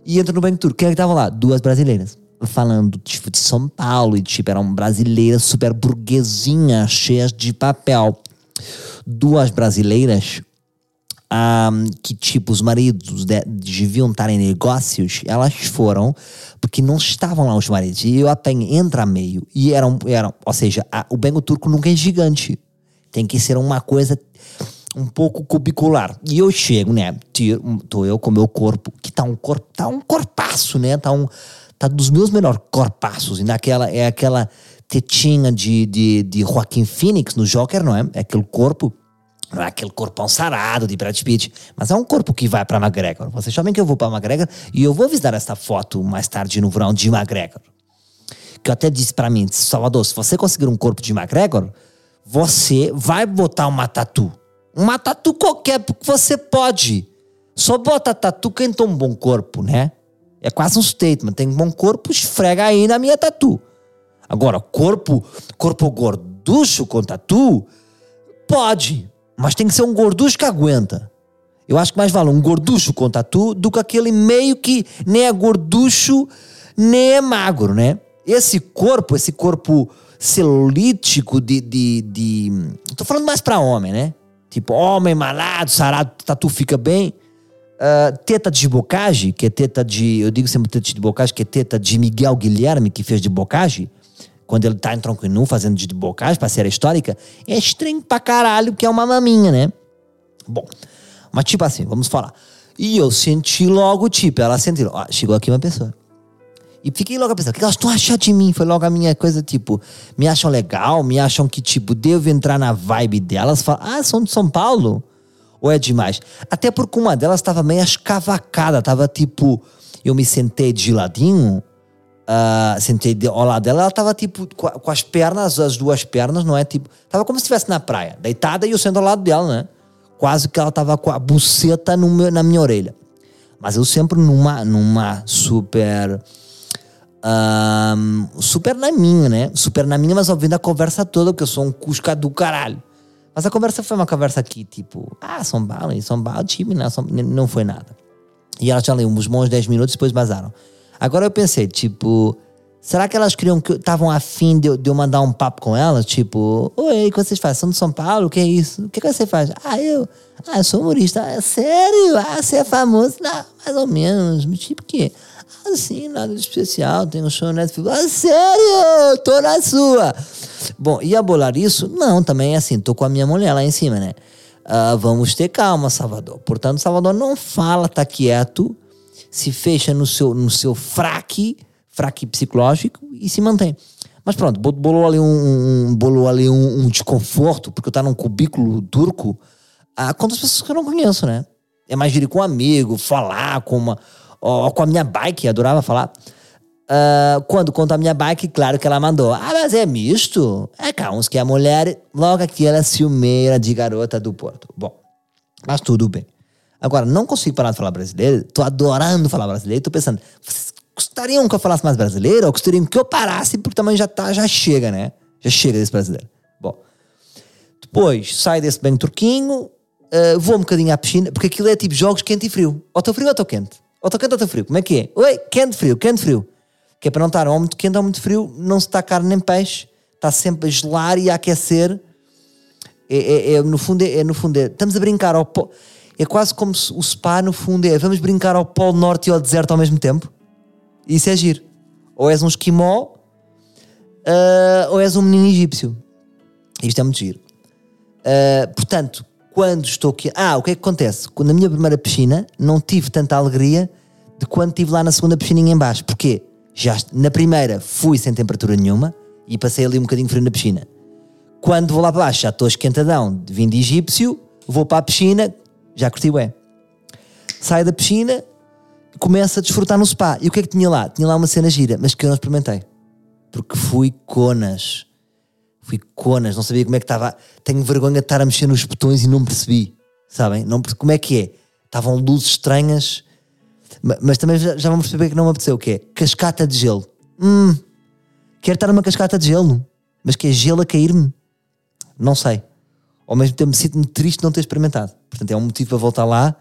e entro no banho turco. Quem é que estava lá? Duas brasileiras. Falando tipo, de São Paulo e tipo, eram brasileiras super burguesinhas, cheias de papel. Duas brasileiras um, que tipo os maridos de, deviam estar em negócios, elas foram porque não estavam lá os maridos. E eu apanho, entra meio e eram, eram ou seja, a, o bengo turco nunca é gigante. Tem que ser uma coisa um pouco cubicular. E eu chego, né? Tiro, tô eu com meu corpo, que tá um corpo, tá um corpaço, né? Tá um tá dos meus melhores corpaços. E naquela é aquela tetinha de, de, de Joaquim Phoenix no Joker, não é? É aquele corpo não é aquele corpão sarado de Brad Pitt, mas é um corpo que vai para McGregor. Vocês sabem que eu vou para McGregor e eu vou visitar essa foto mais tarde no verão de McGregor. Que eu até disse para mim, Salvador, se você conseguir um corpo de McGregor, você vai botar uma tatu. Uma tatu qualquer, porque você pode. Só bota tatu quem tem um bom corpo, né? É quase um statement. Tem um bom corpo, esfrega aí na minha tatu. Agora, corpo, corpo gorducho com tatu, pode. Mas tem que ser um gorducho que aguenta. Eu acho que mais vale um gorducho com tatu do que aquele meio que nem é gorducho, nem é magro, né? Esse corpo, esse corpo celulítico de. de, de... Tô falando mais pra homem, né? Tipo, homem malado, sarado, tatu fica bem. Uh, teta de bocage, que é teta de. Eu digo sempre teta de bocage, que é teta de Miguel Guilherme, que fez de bocage quando ele tá em tronco nu fazendo de bocage pra série histórica, é estranho pra caralho, que é uma maminha, né? Bom, mas tipo assim, vamos falar. E eu senti logo, tipo, ela sentiu, ó, chegou aqui uma pessoa. E fiquei logo a pensar, o que elas estão achando de mim? Foi logo a minha coisa, tipo, me acham legal, me acham que, tipo, devo entrar na vibe delas, falam, ah, são de São Paulo? Ou é demais? Até porque uma delas estava meio escavacada, tava tipo, eu me sentei de ladinho, uh, sentei ao lado dela, ela tava tipo com, com, as pernas, as duas pernas, não é? Tipo, tava como se estivesse na praia, deitada e eu sendo ao lado dela, né? Quase que ela tava com a buceta no meu, na minha orelha. Mas eu sempre numa, numa super. Um, super na minha, né? Super na minha, mas ouvindo a conversa toda, porque eu sou um cusca do caralho. Mas a conversa foi uma conversa aqui, tipo, ah, São Paulo, São Paulo, time, não, não foi nada. E ela já leu uns bons 10 minutos depois vazaram. Agora eu pensei, tipo, será que elas queriam que estavam afim de, de eu mandar um papo com elas? Tipo, oi, o que vocês fazem? São de São Paulo? O que é isso? O que, que você faz? Ah, eu. Ah, eu sou humorista. Ah, sério? Ah, você é famoso? Não, mais ou menos. Tipo que? Ah, sim, nada de especial. Tem um show Netflix. Ah, sério? Tô na sua. Bom, ia bolar isso? Não, também é assim, tô com a minha mulher lá em cima, né? Uh, vamos ter calma, Salvador. Portanto, Salvador não fala, tá quieto se fecha no seu, no seu fraque, fraque psicológico e se mantém. Mas pronto, bolou ali um, um bolou ali um, um, desconforto, porque eu estou num cubículo turco, ah, com as pessoas que eu não conheço, né? É mais vir com um amigo, falar com uma, ou com a minha bike, adorava falar. Uh, quando conta a minha bike, claro que ela mandou. Ah, mas é misto? É cá, uns que a mulher, logo aqui ela é ciumeira de garota do Porto. Bom, mas tudo bem. Agora, não consigo parar de falar brasileiro, tô adorando falar brasileiro, tô pensando, vocês gostariam que eu falasse mais brasileiro ou gostariam que eu parasse, porque também já tá, já chega, né? Já chega desse brasileiro. Bom, depois saio desse bem turquinho, uh, vou um bocadinho à piscina, porque aquilo é tipo jogos quente e frio. Ou estou frio ou estou quente? Ou estou quente ou estou frio? Como é que é? Oi, quente, frio, quente, frio que é para não estar ou muito quente ou muito frio, não se está carne nem peixe, está sempre a gelar e a aquecer. É, é, é no fundo, é, é, no fundo é, estamos a brincar ao polo, é quase como se o spa no fundo é vamos brincar ao polo norte e ao deserto ao mesmo tempo. Isso é giro. Ou és um esquimó, uh, ou és um menino egípcio. Isto é muito giro. Uh, portanto, quando estou aqui. Ah, o que é que acontece? Na minha primeira piscina não tive tanta alegria de quando estive lá na segunda piscininha em baixo. Porquê? Já na primeira fui sem temperatura nenhuma e passei ali um bocadinho frio na piscina. Quando vou lá para baixo já estou esquentadão, vim de egípcio, vou para a piscina, já curti é. Saio da piscina, começo a desfrutar no spa. E o que é que tinha lá? Tinha lá uma cena gira, mas que eu não experimentei. Porque fui conas. Fui conas, não sabia como é que estava. Tenho vergonha de estar a mexer nos botões e não percebi. Sabem? Não, como é que é? Estavam luzes estranhas mas também já, já vamos perceber que não me apeteceu, o que é? Cascata de gelo. Hum, quero estar numa cascata de gelo, mas que é gelo a cair-me? Não sei. Ao mesmo tempo sinto-me triste de não ter experimentado. Portanto, é um motivo para voltar lá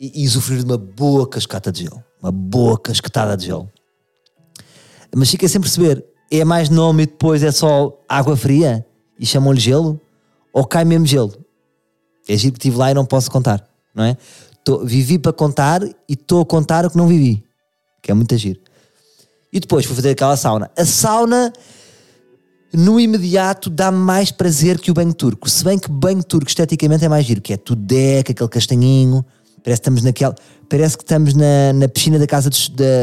e, e de uma boa cascata de gelo. Uma boa casquetada de gelo. Mas fica sem perceber, é mais nome e depois é só água fria e chamam-lhe gelo? Ou cai mesmo gelo? É giro que estive lá e não posso contar, não é? Tô, vivi para contar e estou a contar o que não vivi. Que é muito agir. E depois fui fazer aquela sauna. A sauna, no imediato, dá mais prazer que o banho turco. Se bem que banho turco esteticamente é mais giro, que é tudo deca, aquele castanhinho. Parece que estamos naquela. Parece que estamos na, na piscina da casa do,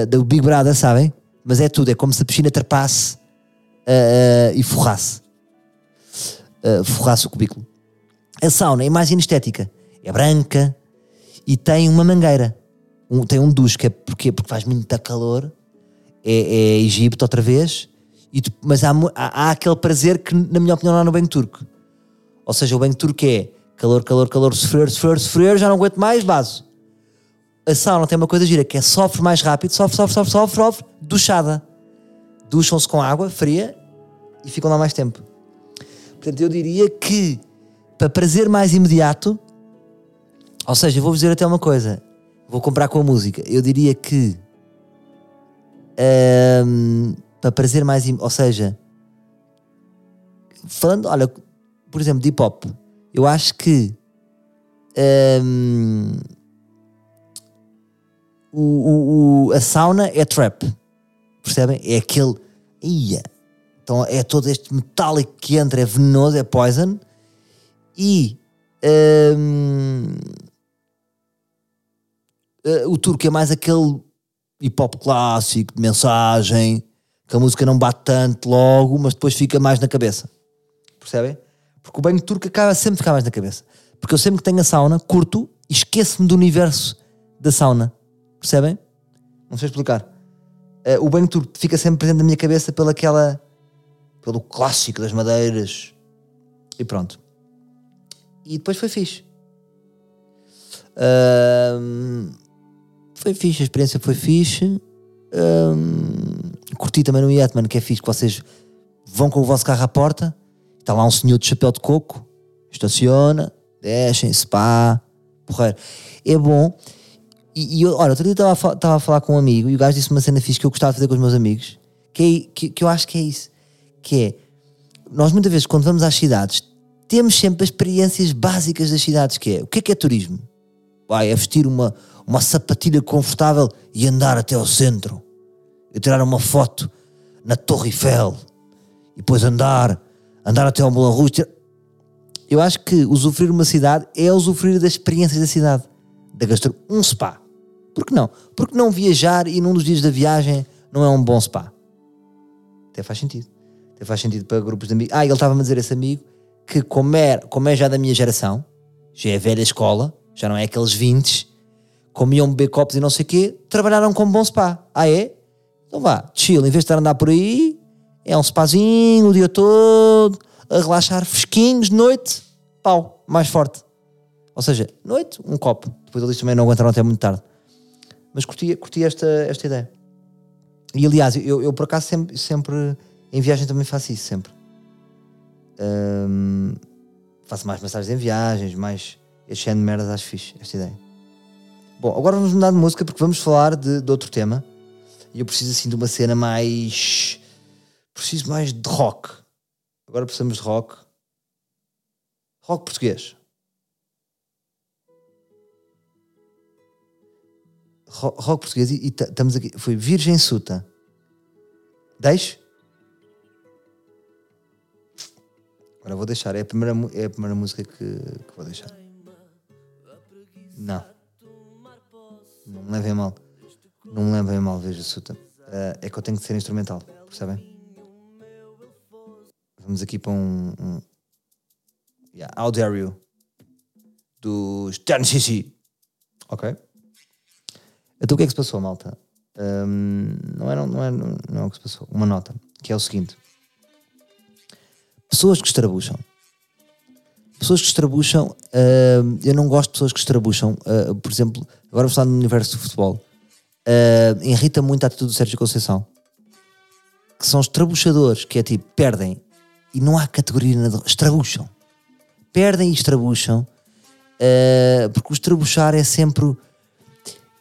da, Big Brother, sabem? Mas é tudo, é como se a piscina trepasse uh, uh, e forrasse. Uh, forrasse o cubículo. A sauna, a imagem estética, é branca, e tem uma mangueira. Um, tem um duche, que é porque, porque faz muito calor. É, é Egito outra vez. E mas há, há, há, aquele prazer que, na minha opinião, não há no banho turco. Ou seja, o banho turco é calor, calor, calor, sofrer, sofrer, sofrer, já não aguento mais, vaso. A sauna tem uma coisa gira que é sofre mais rápido, sofre, sofre, sofre, sofre, sofre, duchada. Ducham-se com água fria e ficam lá mais tempo. Portanto, eu diria que para prazer mais imediato, ou seja, vou-vos dizer até uma coisa. Vou comprar com a música. Eu diria que um, para prazer mais. Ou seja, falando, olha, por exemplo, de hip hop, eu acho que um, o, o, a sauna é trap. Percebem? É aquele. Ia. Então é todo este metálico que entra, é venenoso, é poison. E. Um, uh, o turco é mais aquele hip hop clássico, de mensagem, que a música não bate tanto logo, mas depois fica mais na cabeça. Percebem? Porque o banho turco acaba sempre ficar mais na cabeça. Porque eu sempre que tenho a sauna, curto e esqueço-me do universo da sauna. Percebem? Não sei explicar. Uh, o banho turco fica sempre presente na minha cabeça pela aquela, pelo clássico das madeiras. E pronto. E depois foi fixe. Foi fixe, a experiência foi fixe. Curti também no Yetman, que é fixe, que vocês vão com o vosso carro à porta, está lá um senhor de chapéu de coco, estaciona, descem, spa, porreiro. É bom. E, e olha, outro dia estava a, falar com um amigo e o gajo disse uma cena fixe que eu gostava de fazer com os meus amigos, que, é, que, que eu acho que é isso, que é, nós muitas vezes quando vamos às cidades, temos sempre as experiências básicas das cidades, que é, o que é que é turismo? Vai, é vestir uma, uma sapatilha confortável e andar até ao centro. E tirar uma foto na Torre Eiffel. E depois andar, andar até ao Moulin Rouge. Eu acho que usufruir uma cidade é usufruir das experiências da cidade. Da gastronomia. Um spa. Por que não? Porque não viajar e num dos dias da viagem não é um bom spa. Até faz sentido. Até faz sentido para grupos de amigos. Ah, ele estava-me a dizer, esse amigo, que como é, como é já da minha geração, já é velha escola, já não é aqueles 20 comiam beber copos e não sei o quê, trabalharam como bom spa. Ah, é? Então vá, chill, em vez de estar a andar por aí, é um spazinho o dia todo, a relaxar fresquinhos, noite, pau, mais forte. Ou seja, noite, um copo. Depois eles também não aguentaram até muito tarde. Mas curti, curti esta, esta ideia. E aliás, eu, eu por acaso sempre, sempre, em viagem também faço isso, sempre. Hum, faço mais mensagens em viagens, mais este de merdas, acho fixe, esta ideia. Bom, agora vamos mudar de música porque vamos falar de, de outro tema. E eu preciso assim de uma cena mais. Preciso mais de rock. Agora precisamos de rock. Rock português. rock português e estamos aqui. Foi Virgem Suta. Deixe? Agora vou deixar. É a primeira, é a primeira música que, que vou deixar. Não. Não levem mal. Não me levem mal, Virgem Suta. Uh, é que eu tenho que ser instrumental, percebem? Vamos aqui para um. um yeah, How Dare You dos Stern Ok? Então o que é que se passou, malta? Um, não, era, não, era, não é o que se passou. Uma nota, que é o seguinte: pessoas que estrabucham. Pessoas que estrabucham, uh, eu não gosto de pessoas que estrabucham. Uh, por exemplo, agora vamos falar no universo do futebol. Uh, irrita muito a atitude do Sérgio Conceição. Que são estrabuchadores, que é tipo, perdem e não há categoria, estrabucham. Perdem e estrabucham, uh, porque o estrabuchar é sempre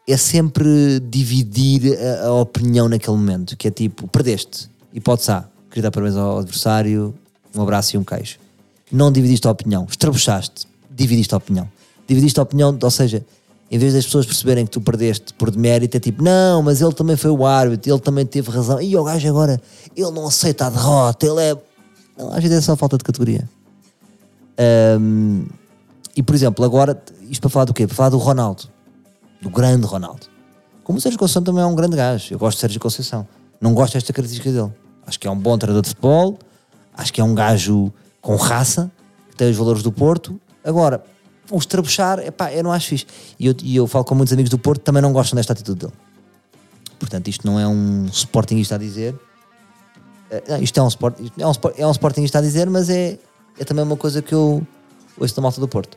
é sempre dividir a, a, opinião naquele momento, que é tipo, perdeste, hipótese A, queria dar parabéns ao adversário, um abraço e um queijo. Não dividiste a opinião, estrabuchaste, dividiste a opinião. Dividiste a opinião, ou seja, em vez das pessoas perceberem que tu perdeste por demérito, é tipo, não, mas ele também foi o árbitro, ele também teve razão. E o gajo agora, ele não aceita a derrota, ele é. Não, às vezes é só falta de categoria. Um, e por exemplo, agora, isto para falar do quê? Para falar do Ronaldo do grande Ronaldo. Como o Sérgio Conceição também é um grande gajo, eu gosto de Sérgio Conceição. Não gosto desta característica dele. Acho que é um bom treinador de futebol, acho que é um gajo com raça, que tem os valores do Porto. Agora, o estrabuchar, epá, eu não acho fixe. E eu, e eu falo com muitos amigos do Porto também não gostam desta atitude dele. Portanto, isto não é um Sportingista a dizer. Eh, isto é um, sport, é, um, é um Sportingista a dizer, mas é, é também uma coisa que eu ouço da malta do Porto.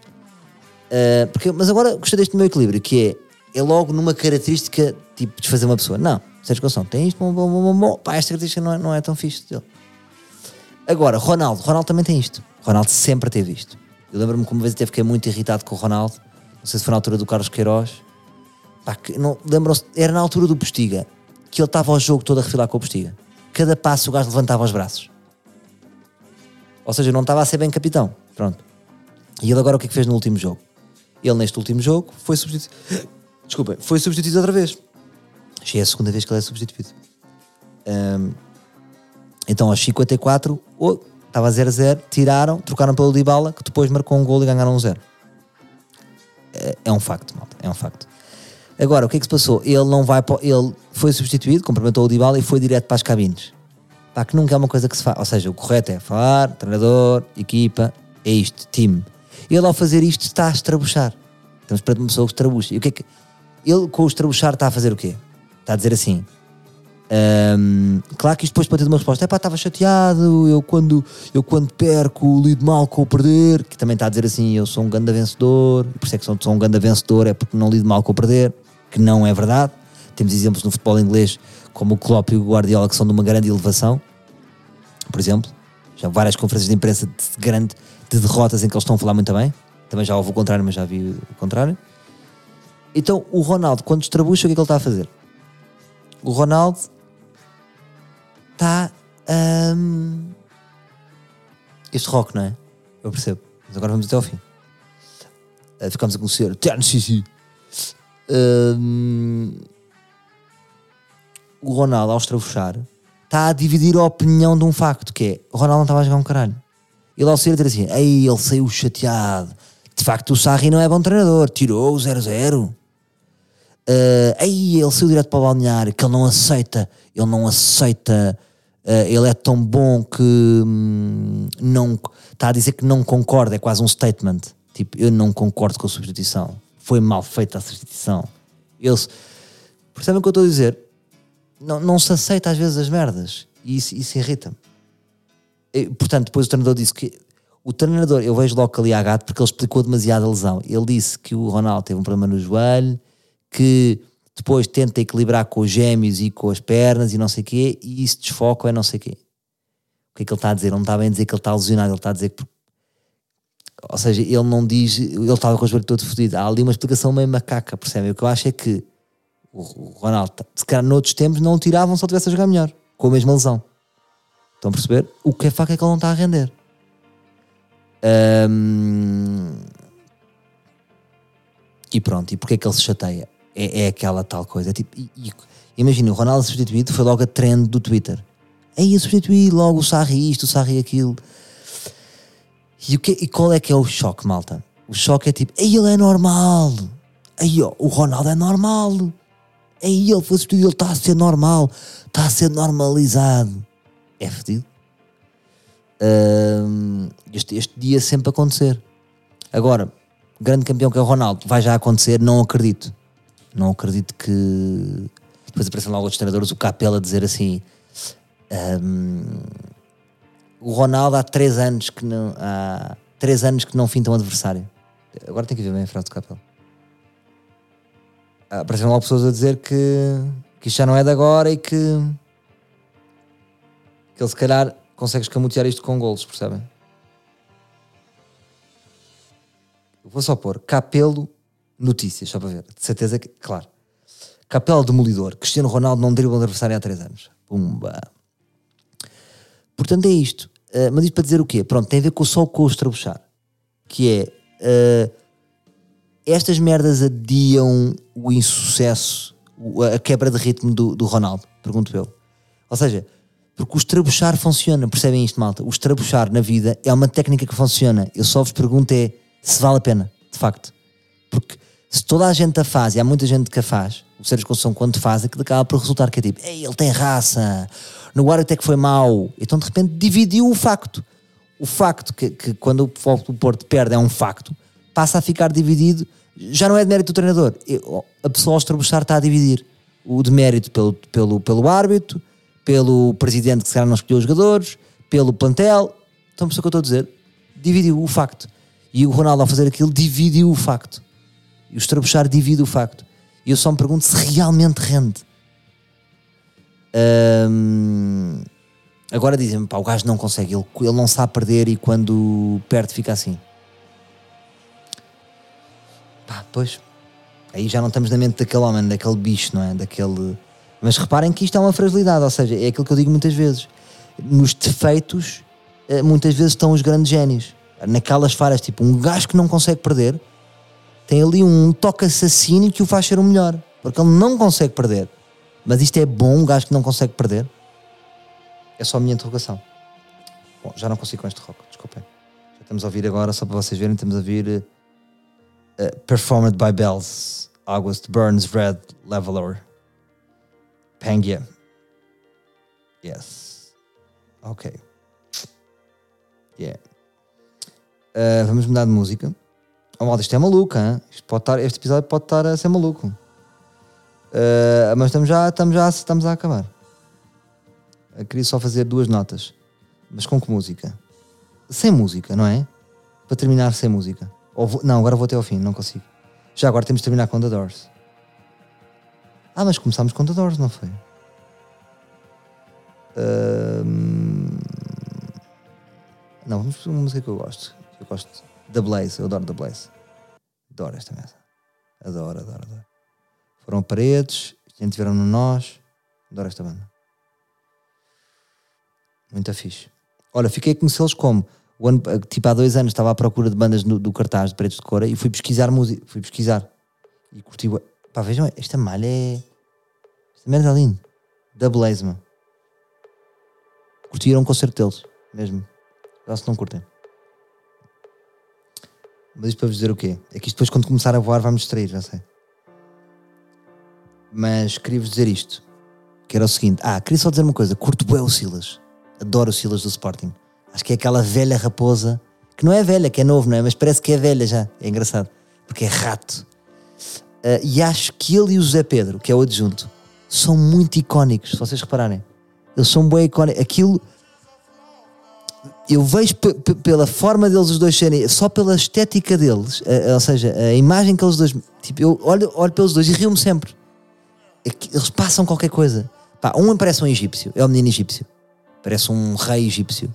Uh, porque, mas agora gostei deste meu equilíbrio, que é é logo numa característica tipo de fazer uma pessoa. Não, Sérgio Conceição tem isto, bom, bom, bom, bom, pá, esta característica não é, não é tão fixe dele. Agora, Ronaldo, Ronaldo também tem isto. Ronaldo sempre teve isto. Eu lembro-me que uma vez até fiquei muito irritado com o Ronaldo, não sei se foi na altura do Carlos Queiroz. Pá, que, não, lembram-se, era na altura do Postiga, que ele estava ao jogo todo a refilar com o Postiga. Cada passo o gajo levantava os braços. Ou seja, não estava a ser bem capitão. Pronto. E ele agora o que é que fez no último jogo? Ele neste último jogo foi substituído. Desculpa, foi substituído outra vez. É a segunda vez que ele é substituído. Um, então, aos 54, oh, estava 0-0, tiraram, trocaram pelo Dybala, que depois marcou um gol e ganharam um 0. É, é um facto, malta, é um facto. Agora, o que é que se passou? Ele não vai ele foi substituído, cumprimentou o Dybala e foi direto para as cabines. Pá, que nunca é uma coisa que se faz. Ou seja, o correto é falar, treinador, equipa, é isto, time. Ele ao fazer isto está a estrabuchar. Estamos perante uma pessoa que estrabucha. E o que é que ele com o estrabuchar está a fazer o quê? Está a dizer assim. Um, claro que isto depois pode ter uma resposta. É pá, estava chateado. Eu quando, eu quando perco, lido mal com o perder. Que também está a dizer assim: eu sou um grande vencedor. Por isso é que sou, sou um grande vencedor, é porque não lido mal com o perder. Que não é verdade. Temos exemplos no futebol inglês, como o Klopp e o Guardiola, que são de uma grande elevação. Por exemplo, já várias conferências de imprensa de, grande, de derrotas em que eles estão a falar muito bem. Também já houve o contrário, mas já vi o contrário. Então o Ronaldo, quando estrabucha, o que é que ele está a fazer? O Ronaldo está. Um... Este rock, não é? Eu percebo. Mas agora vamos até ao fim. Uh, ficamos a conhecer. Um... O Ronaldo, ao estrabuchar, está a dividir a opinião de um facto, que é o Ronaldo não estava a jogar um caralho. Ele ao sair a dizer assim, ei, ele saiu chateado. De facto, o Sarri não é bom treinador, tirou o 0-0. Uh, aí ele saiu direto para o balneário, que ele não aceita, ele não aceita, uh, ele é tão bom que hum, não está a dizer que não concorda, é quase um statement. Tipo, eu não concordo com a substituição. Foi mal feita a substituição. Eles percebem o que eu estou a dizer? Não, não se aceita às vezes as merdas e isso, isso irrita-me. Portanto, depois o treinador disse que o treinador, eu vejo logo ali há gato porque ele explicou demasiado a lesão. Ele disse que o Ronaldo teve um problema no joelho, que depois tenta equilibrar com os gêmeos e com as pernas e não sei o quê, e isso desfoca é não sei o quê. O que é que ele está a dizer? Ele não está bem a dizer que ele está lesionado, ele está a dizer que. Ou seja, ele não diz. Ele estava com o joelho todo fodido. Há ali uma explicação meio macaca, percebem? O que eu acho é que o Ronaldo, se calhar noutros tempos, não o tiravam se ele tivesse a jogar melhor, com a mesma lesão. Estão a perceber? O que é facto é que ele não está a render. E pronto, e porquê é que ele se chateia? É, é aquela tal coisa. É tipo, e- e- imagina, o Ronaldo substituído foi logo a trend do Twitter. Aí eu substituí logo o Sarri isto, o Sarri aquilo. E, o que, e qual é que é o choque, malta? O choque é tipo, aí ele é normal. Aí ó, o Ronaldo é normal. Aí ele foi substituído, ele está a ser normal. Está a ser normalizado. É fedido. Hum, este, este dia sempre acontecer. Agora, grande campeão que é o Ronaldo, vai já acontecer, não acredito. Não acredito que. Depois aparecem logo outros treinadores, o Capela a dizer assim. hum, o Ronaldo há três anos que não. Há três anos que não finta um adversário. Agora tem que ver bem a frase do Capela. Ah, Apareceram logo pessoas a dizer que, que isto já não é de agora e que. que ele se calhar consegue escamotear isto com golos, percebem? Vou só pôr Capelo Notícias, só para ver. De certeza que. Claro. Capelo Demolidor. Cristiano Ronaldo não dribla o adversário há 3 anos. Pumba. Portanto, é isto. Uh, mas isto para dizer o quê? Pronto, tem a ver com, só com o estrabuchar. Que é. uh, estas merdas adiam o insucesso, a quebra de ritmo do, do Ronaldo, pergunto eu. Ou seja, porque o estrabuchar funciona, percebem isto, malta? O estrabuchar na vida é uma técnica que funciona. Eu só vos pergunto é se vale a pena, de facto. Porque se toda a gente a faz, e há muita gente que a faz, o Sérgio Conceição quando faz, aquilo acaba por resultar que é tipo, Ei, ele tem raça, no ar até que foi mau. Então de repente dividiu o facto. O facto que, que quando o Porto perde é um facto, passa a ficar dividido, já não é de mérito do treinador. A pessoa ao estrabuchar está a dividir o de mérito pelo, pelo, pelo árbitro, pelo presidente que se calhar não escolheu os jogadores, pelo plantel. Então, pessoa que eu estou a dizer, dividiu o facto. E o Ronaldo, ao fazer aquilo, dividiu o facto. E o estrabuchar divide o facto. E eu só me pergunto se realmente rende. Agora dizem-me, pá, o gajo não consegue, ele, ele não sabe perder e quando perde fica assim. Pá, pois, aí já não estamos na mente daquele homem, daquele bicho, não é? Daquele... Mas reparem que isto é uma fragilidade, ou seja, é aquilo que eu digo muitas vezes. Nos defeitos, eh, muitas vezes estão os grandes génios. Naquelas falhas, tipo, um gajo que não consegue perder, tem ali um toque assassino que o faz ser o melhor. Porque ele não consegue perder. Mas isto é bom, um gajo que não consegue perder? É só a minha interrogação. Bom, já não consigo com este rock, desculpem. Já estamos a ouvir agora, só para vocês verem, estamos a ouvir eh, Performed by Bells, August Burns Red Leveler. Pangia. Yes. Ok. Yeah. Eh, vamos mudar de música. Oh, malta, isto é maluco? Isto pode estar, este episódio pode estar a ser maluco. Eh, mas estamos já, estamos já estamos a acabar. Eu queria só fazer duas notas. Mas com que música? Sem música, não é? Para terminar sem música. Ou vou- não, agora vou até ao fim, não consigo. Já agora temos de terminar com The Doors. Ah, mas começámos com The Doors, não foi? Ahm, Não, vamos uma música que eu gosto. Eu gosto. The Blaze, eu adoro The Blaze. Adoro esta mesa. Adoro, adoro, adoro. Foram paredes, gente tiveram no nós. Adoro esta banda. Muito fixe. Olha, fiquei a conhecê-los como tipo há dois anos estava à procura de bandas no- do cartaz de Paredes de Cora e fui pesquisar música, fui pesquisar e curti. Pá, vejam, esta malha é. Esta merda é linda. Da Blaze. Curtiram o concerto deles, mesmo. Já se não curtem. Mas isto para vos dizer o quê? É que isto depois, quando começar a voar, vai-me distrair, já sei. Mas queria-vos dizer isto: que era o seguinte. Ah, queria só dizer uma coisa: curto bem o Silas. Adoro o Silas do Sporting. Acho que é aquela velha raposa que não é velha, que é novo, não é? Mas parece que é velha já. É engraçado. Porque é rato. Uh, e acho que ele e o José Pedro, que é o adjunto, são muito icónicos, se vocês repararem. Eles são bem icónicos. Aquilo. Eu vejo pela forma deles os dois serem, só pela estética deles, uh, ou seja, a imagem que eles dois. Tipo, eu olho, olho pelos dois e rio-me sempre. É eles passam qualquer coisa. Pá, um parece um egípcio, é o menino egípcio. Parece um rei egípcio.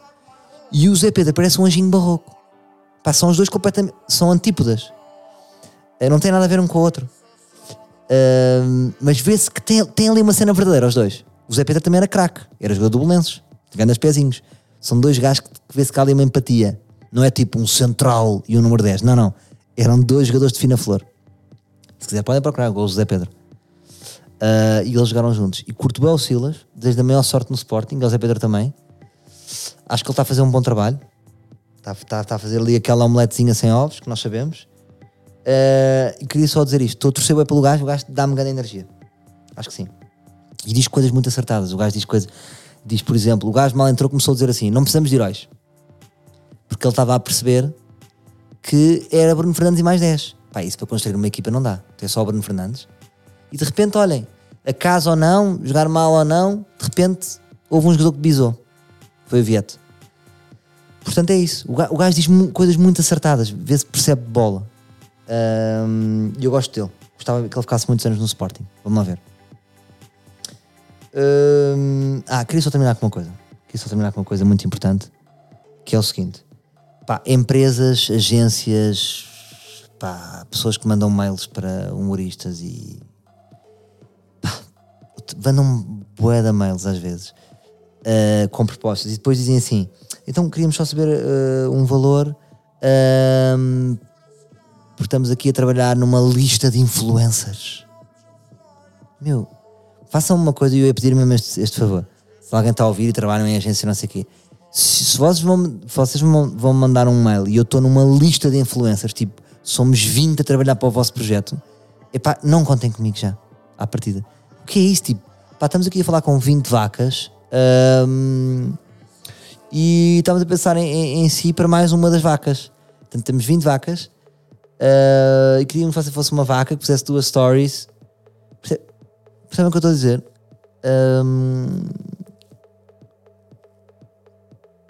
E o Zé Pedro parece um anjinho barroco. Pá, são os dois completamente. São antípodas. Eh, não tem nada a ver um com o outro. Uh, mas vê-se que tem, tem ali uma cena verdadeira, os dois. O Zé Pedro também era craque, era jogador do Belenenses, os pezinhos. São dois gajos que, vê-se que há ali uma empatia. Não é tipo um central e um número 10. Não, não. Eram dois jogadores de fina flor. Se quiser, podem procurar do Zé Pedro. Uh, e eles jogaram juntos. E curto bem o Silas, desde a maior sorte no Sporting, o Zé Pedro também. Acho que ele está a fazer um bom trabalho. Está, está, está a fazer ali aquela omeletezinha sem ovos, que nós sabemos. Uh, e queria só dizer isto: estou a torcer bem pelo gajo, o gajo dá-me grande energia. Acho que sim. E diz coisas muito acertadas. O gajo diz coisas. Diz, por exemplo, o gajo mal entrou começou a dizer assim: não precisamos de heróis. Porque ele estava a perceber que era Bruno Fernandes e mais 10. Pá, isso para construir uma equipa não dá. Tem só o Bruno Fernandes. E de repente, olhem, acaso ou não, jogar mal ou não, de repente houve um jogador que bisou. Foi o Vieto. Portanto, é isso. O gajo diz coisas muito acertadas, vê-se percebe bola. E um, eu gosto dele. Gostava que ele ficasse muitos anos no Sporting. Vamos lá ver. Ah, queria só terminar com uma coisa. Queria só terminar com uma coisa muito importante, que é o seguinte. Pá, empresas, agências, pá, pessoas que mandam mails para humoristas e mandam bué de mails às vezes uh, com propostas e depois dizem assim então queríamos só saber uh, um valor uh, porque estamos aqui a trabalhar numa lista de influencers meu façam uma coisa e eu ia pedir mesmo este, este favor se alguém está a ouvir e trabalha em agência não sei o quê se, se vocês, vão, vocês vão, mandar um mail e eu estou numa lista de influencers tipo somos 20 a trabalhar para o vosso projeto epá, não contem comigo já à partida o que é isso? Tipo, pá, estamos aqui a falar com 20 vacas um, e estamos a pensar em, em, em, si para mais uma das vacas. Portanto, temos 20 vacas uh, e queríamos que fosse uma vaca que fizesse duas stories. Percebem o que eu estou a dizer? Um,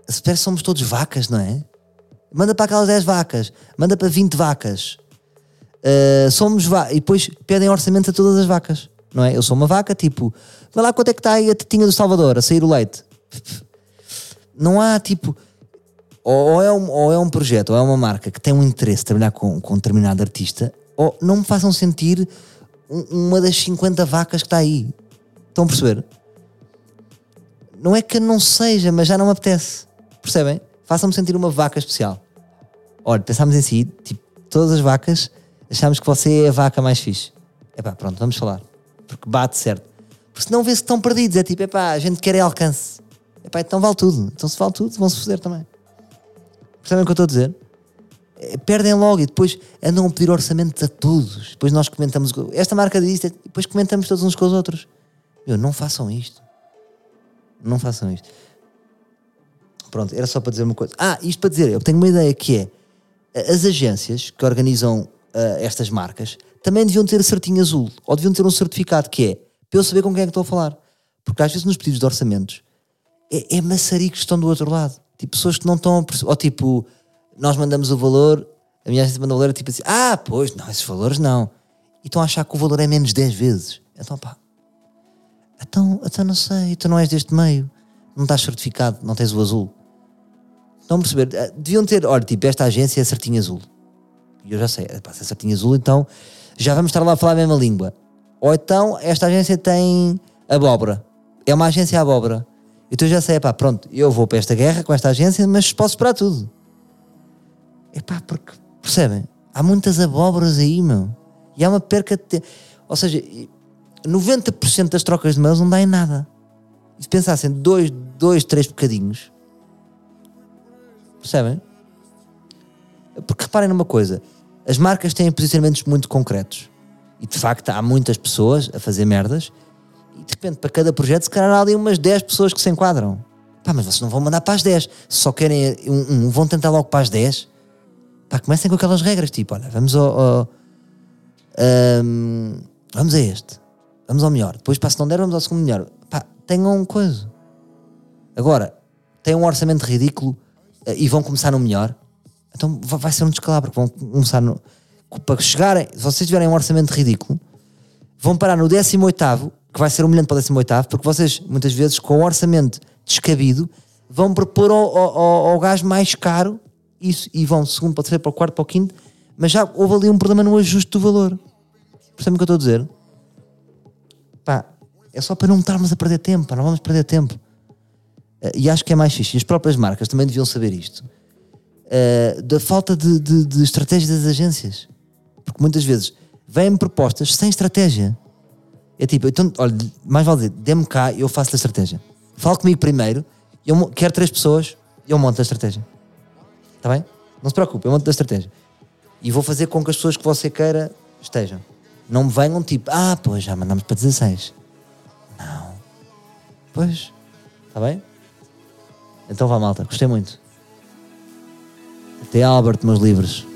se somos todos vacas, não é? Manda para aquelas 10 vacas, manda para 20 vacas. Uh, somos va e depois pedem orçamento a todas as vacas não é? Eu sou uma vaca, tipo, vai lá quanto é que está aí a tetinha do Salvador a sair o leite. Não há tipo. Ou é, um, ou é um projeto, ou é uma marca que tem um interesse de trabalhar com, com um determinado artista, ou não me façam sentir uma das 50 vacas que está aí. Estão a perceber? Não é que não seja, mas já não me apetece. Percebem? Façam-me sentir uma vaca especial. Olha, pensámos em si, tipo, todas as vacas, achamos que você é a vaca mais fixe. Epá, pronto, vamos falar porque bate certo. Porque senão vê-se estão perdidos. É tipo, epá, a gente quer é alcance. Epá, então vale tudo. Então se vale tudo, vão-se fazer também. Percebem o que eu estou a dizer? É, perdem logo e depois andam a pedir orçamentos a todos. Depois nós comentamos, esta marca diz e depois comentamos todos uns com os outros. Meu, não façam isto. Não façam isto. Pronto, era só para dizer uma coisa. Ah, isto para dizer, eu tenho uma ideia que é as agências que organizam uh, estas marcas também deviam ter certinho azul, ou deviam ter um certificado que é para eu saber com quem é que estou a falar. Porque às vezes nos pedidos de orçamentos é, é maçaricos que estão do outro lado. Tipo, pessoas que não estão a perceber. Ou tipo, nós mandamos o valor, a minha agência manda o valor, tipo assim, ah, pois, não, esses valores não. E estão a achar que o valor é menos 10 vezes. Então, pá, então, então não sei, tu não és deste meio, não estás certificado, não tens o azul. Estão a perceber? Ah, deviam ter, olha, tipo, esta agência é certinho azul. E eu já sei, pá, se é certinho azul, então já vamos estar lá a falar a mesma língua. Ou então esta agência tem abóbora. É uma agência abóbora. Então eu já sei, pá, pronto, eu vou para esta guerra com esta agência, mas posso esperar tudo. É pá, porque, percebem? Há muitas abóboras aí, meu. E há uma perca de tempo. Ou seja, 90% das trocas de mails não dá em nada. E se pensassem dois, dois, três bocadinhos, percebem? Porque reparem numa coisa, as marcas têm posicionamentos muito concretos. E de facto há muitas pessoas a fazer merdas e de repente para cada projeto se calhar há ali umas 10 pessoas que se enquadram. Pá, mas vocês não vão mandar para as 10. Se só querem um, um vão tentar logo para as 10. Pá, comecem com aquelas regras, tipo, olha, vamos ao, ao Ahm, vamos a este. Vamos ao melhor. Depois, para se não der, vamos ao segundo melhor. Pá, tenham um coisa. Agora, têm um orçamento ridículo eh, e vão começar no melhor. Então va- vai ser um descalabro. Vão começar no. Para chegarem, se vocês tiverem um orçamento ridículo, vão parar no 18, que vai ser humilhante para o 18, porque vocês, muitas vezes, com o orçamento descabido, vão propor ao, ao, ao- ao gajo mais caro isso e vão segundo para o terceiro, para o quarto, para o quinto, mas já houve ali um problema no ajuste do valor. Percebem o que eu estou a dizer? Pá, é só para não estarmos a perder tempo, pá, não vamos perder tempo. Eh, e acho que é mais fixe. E as próprias marcas também deviam saber isto. Eh, da falta de, de, de estratégia das agências. Porque muitas vezes vêm propostas sem estratégia. É tipo, então, olha, mais vale dizer, dê-me cá eu faço a estratégia. Fala comigo primeiro, eu quero três pessoas, eu monto a estratégia. Está bem? Não se preocupe, eu monto a estratégia. E vou fazer com que as pessoas que você queira estejam. Não me venham tipo, ah, pois já mandamos para 16. Não. Pois. Está bem? Então vá, malta. Gostei muito. Até Albert, meus livros.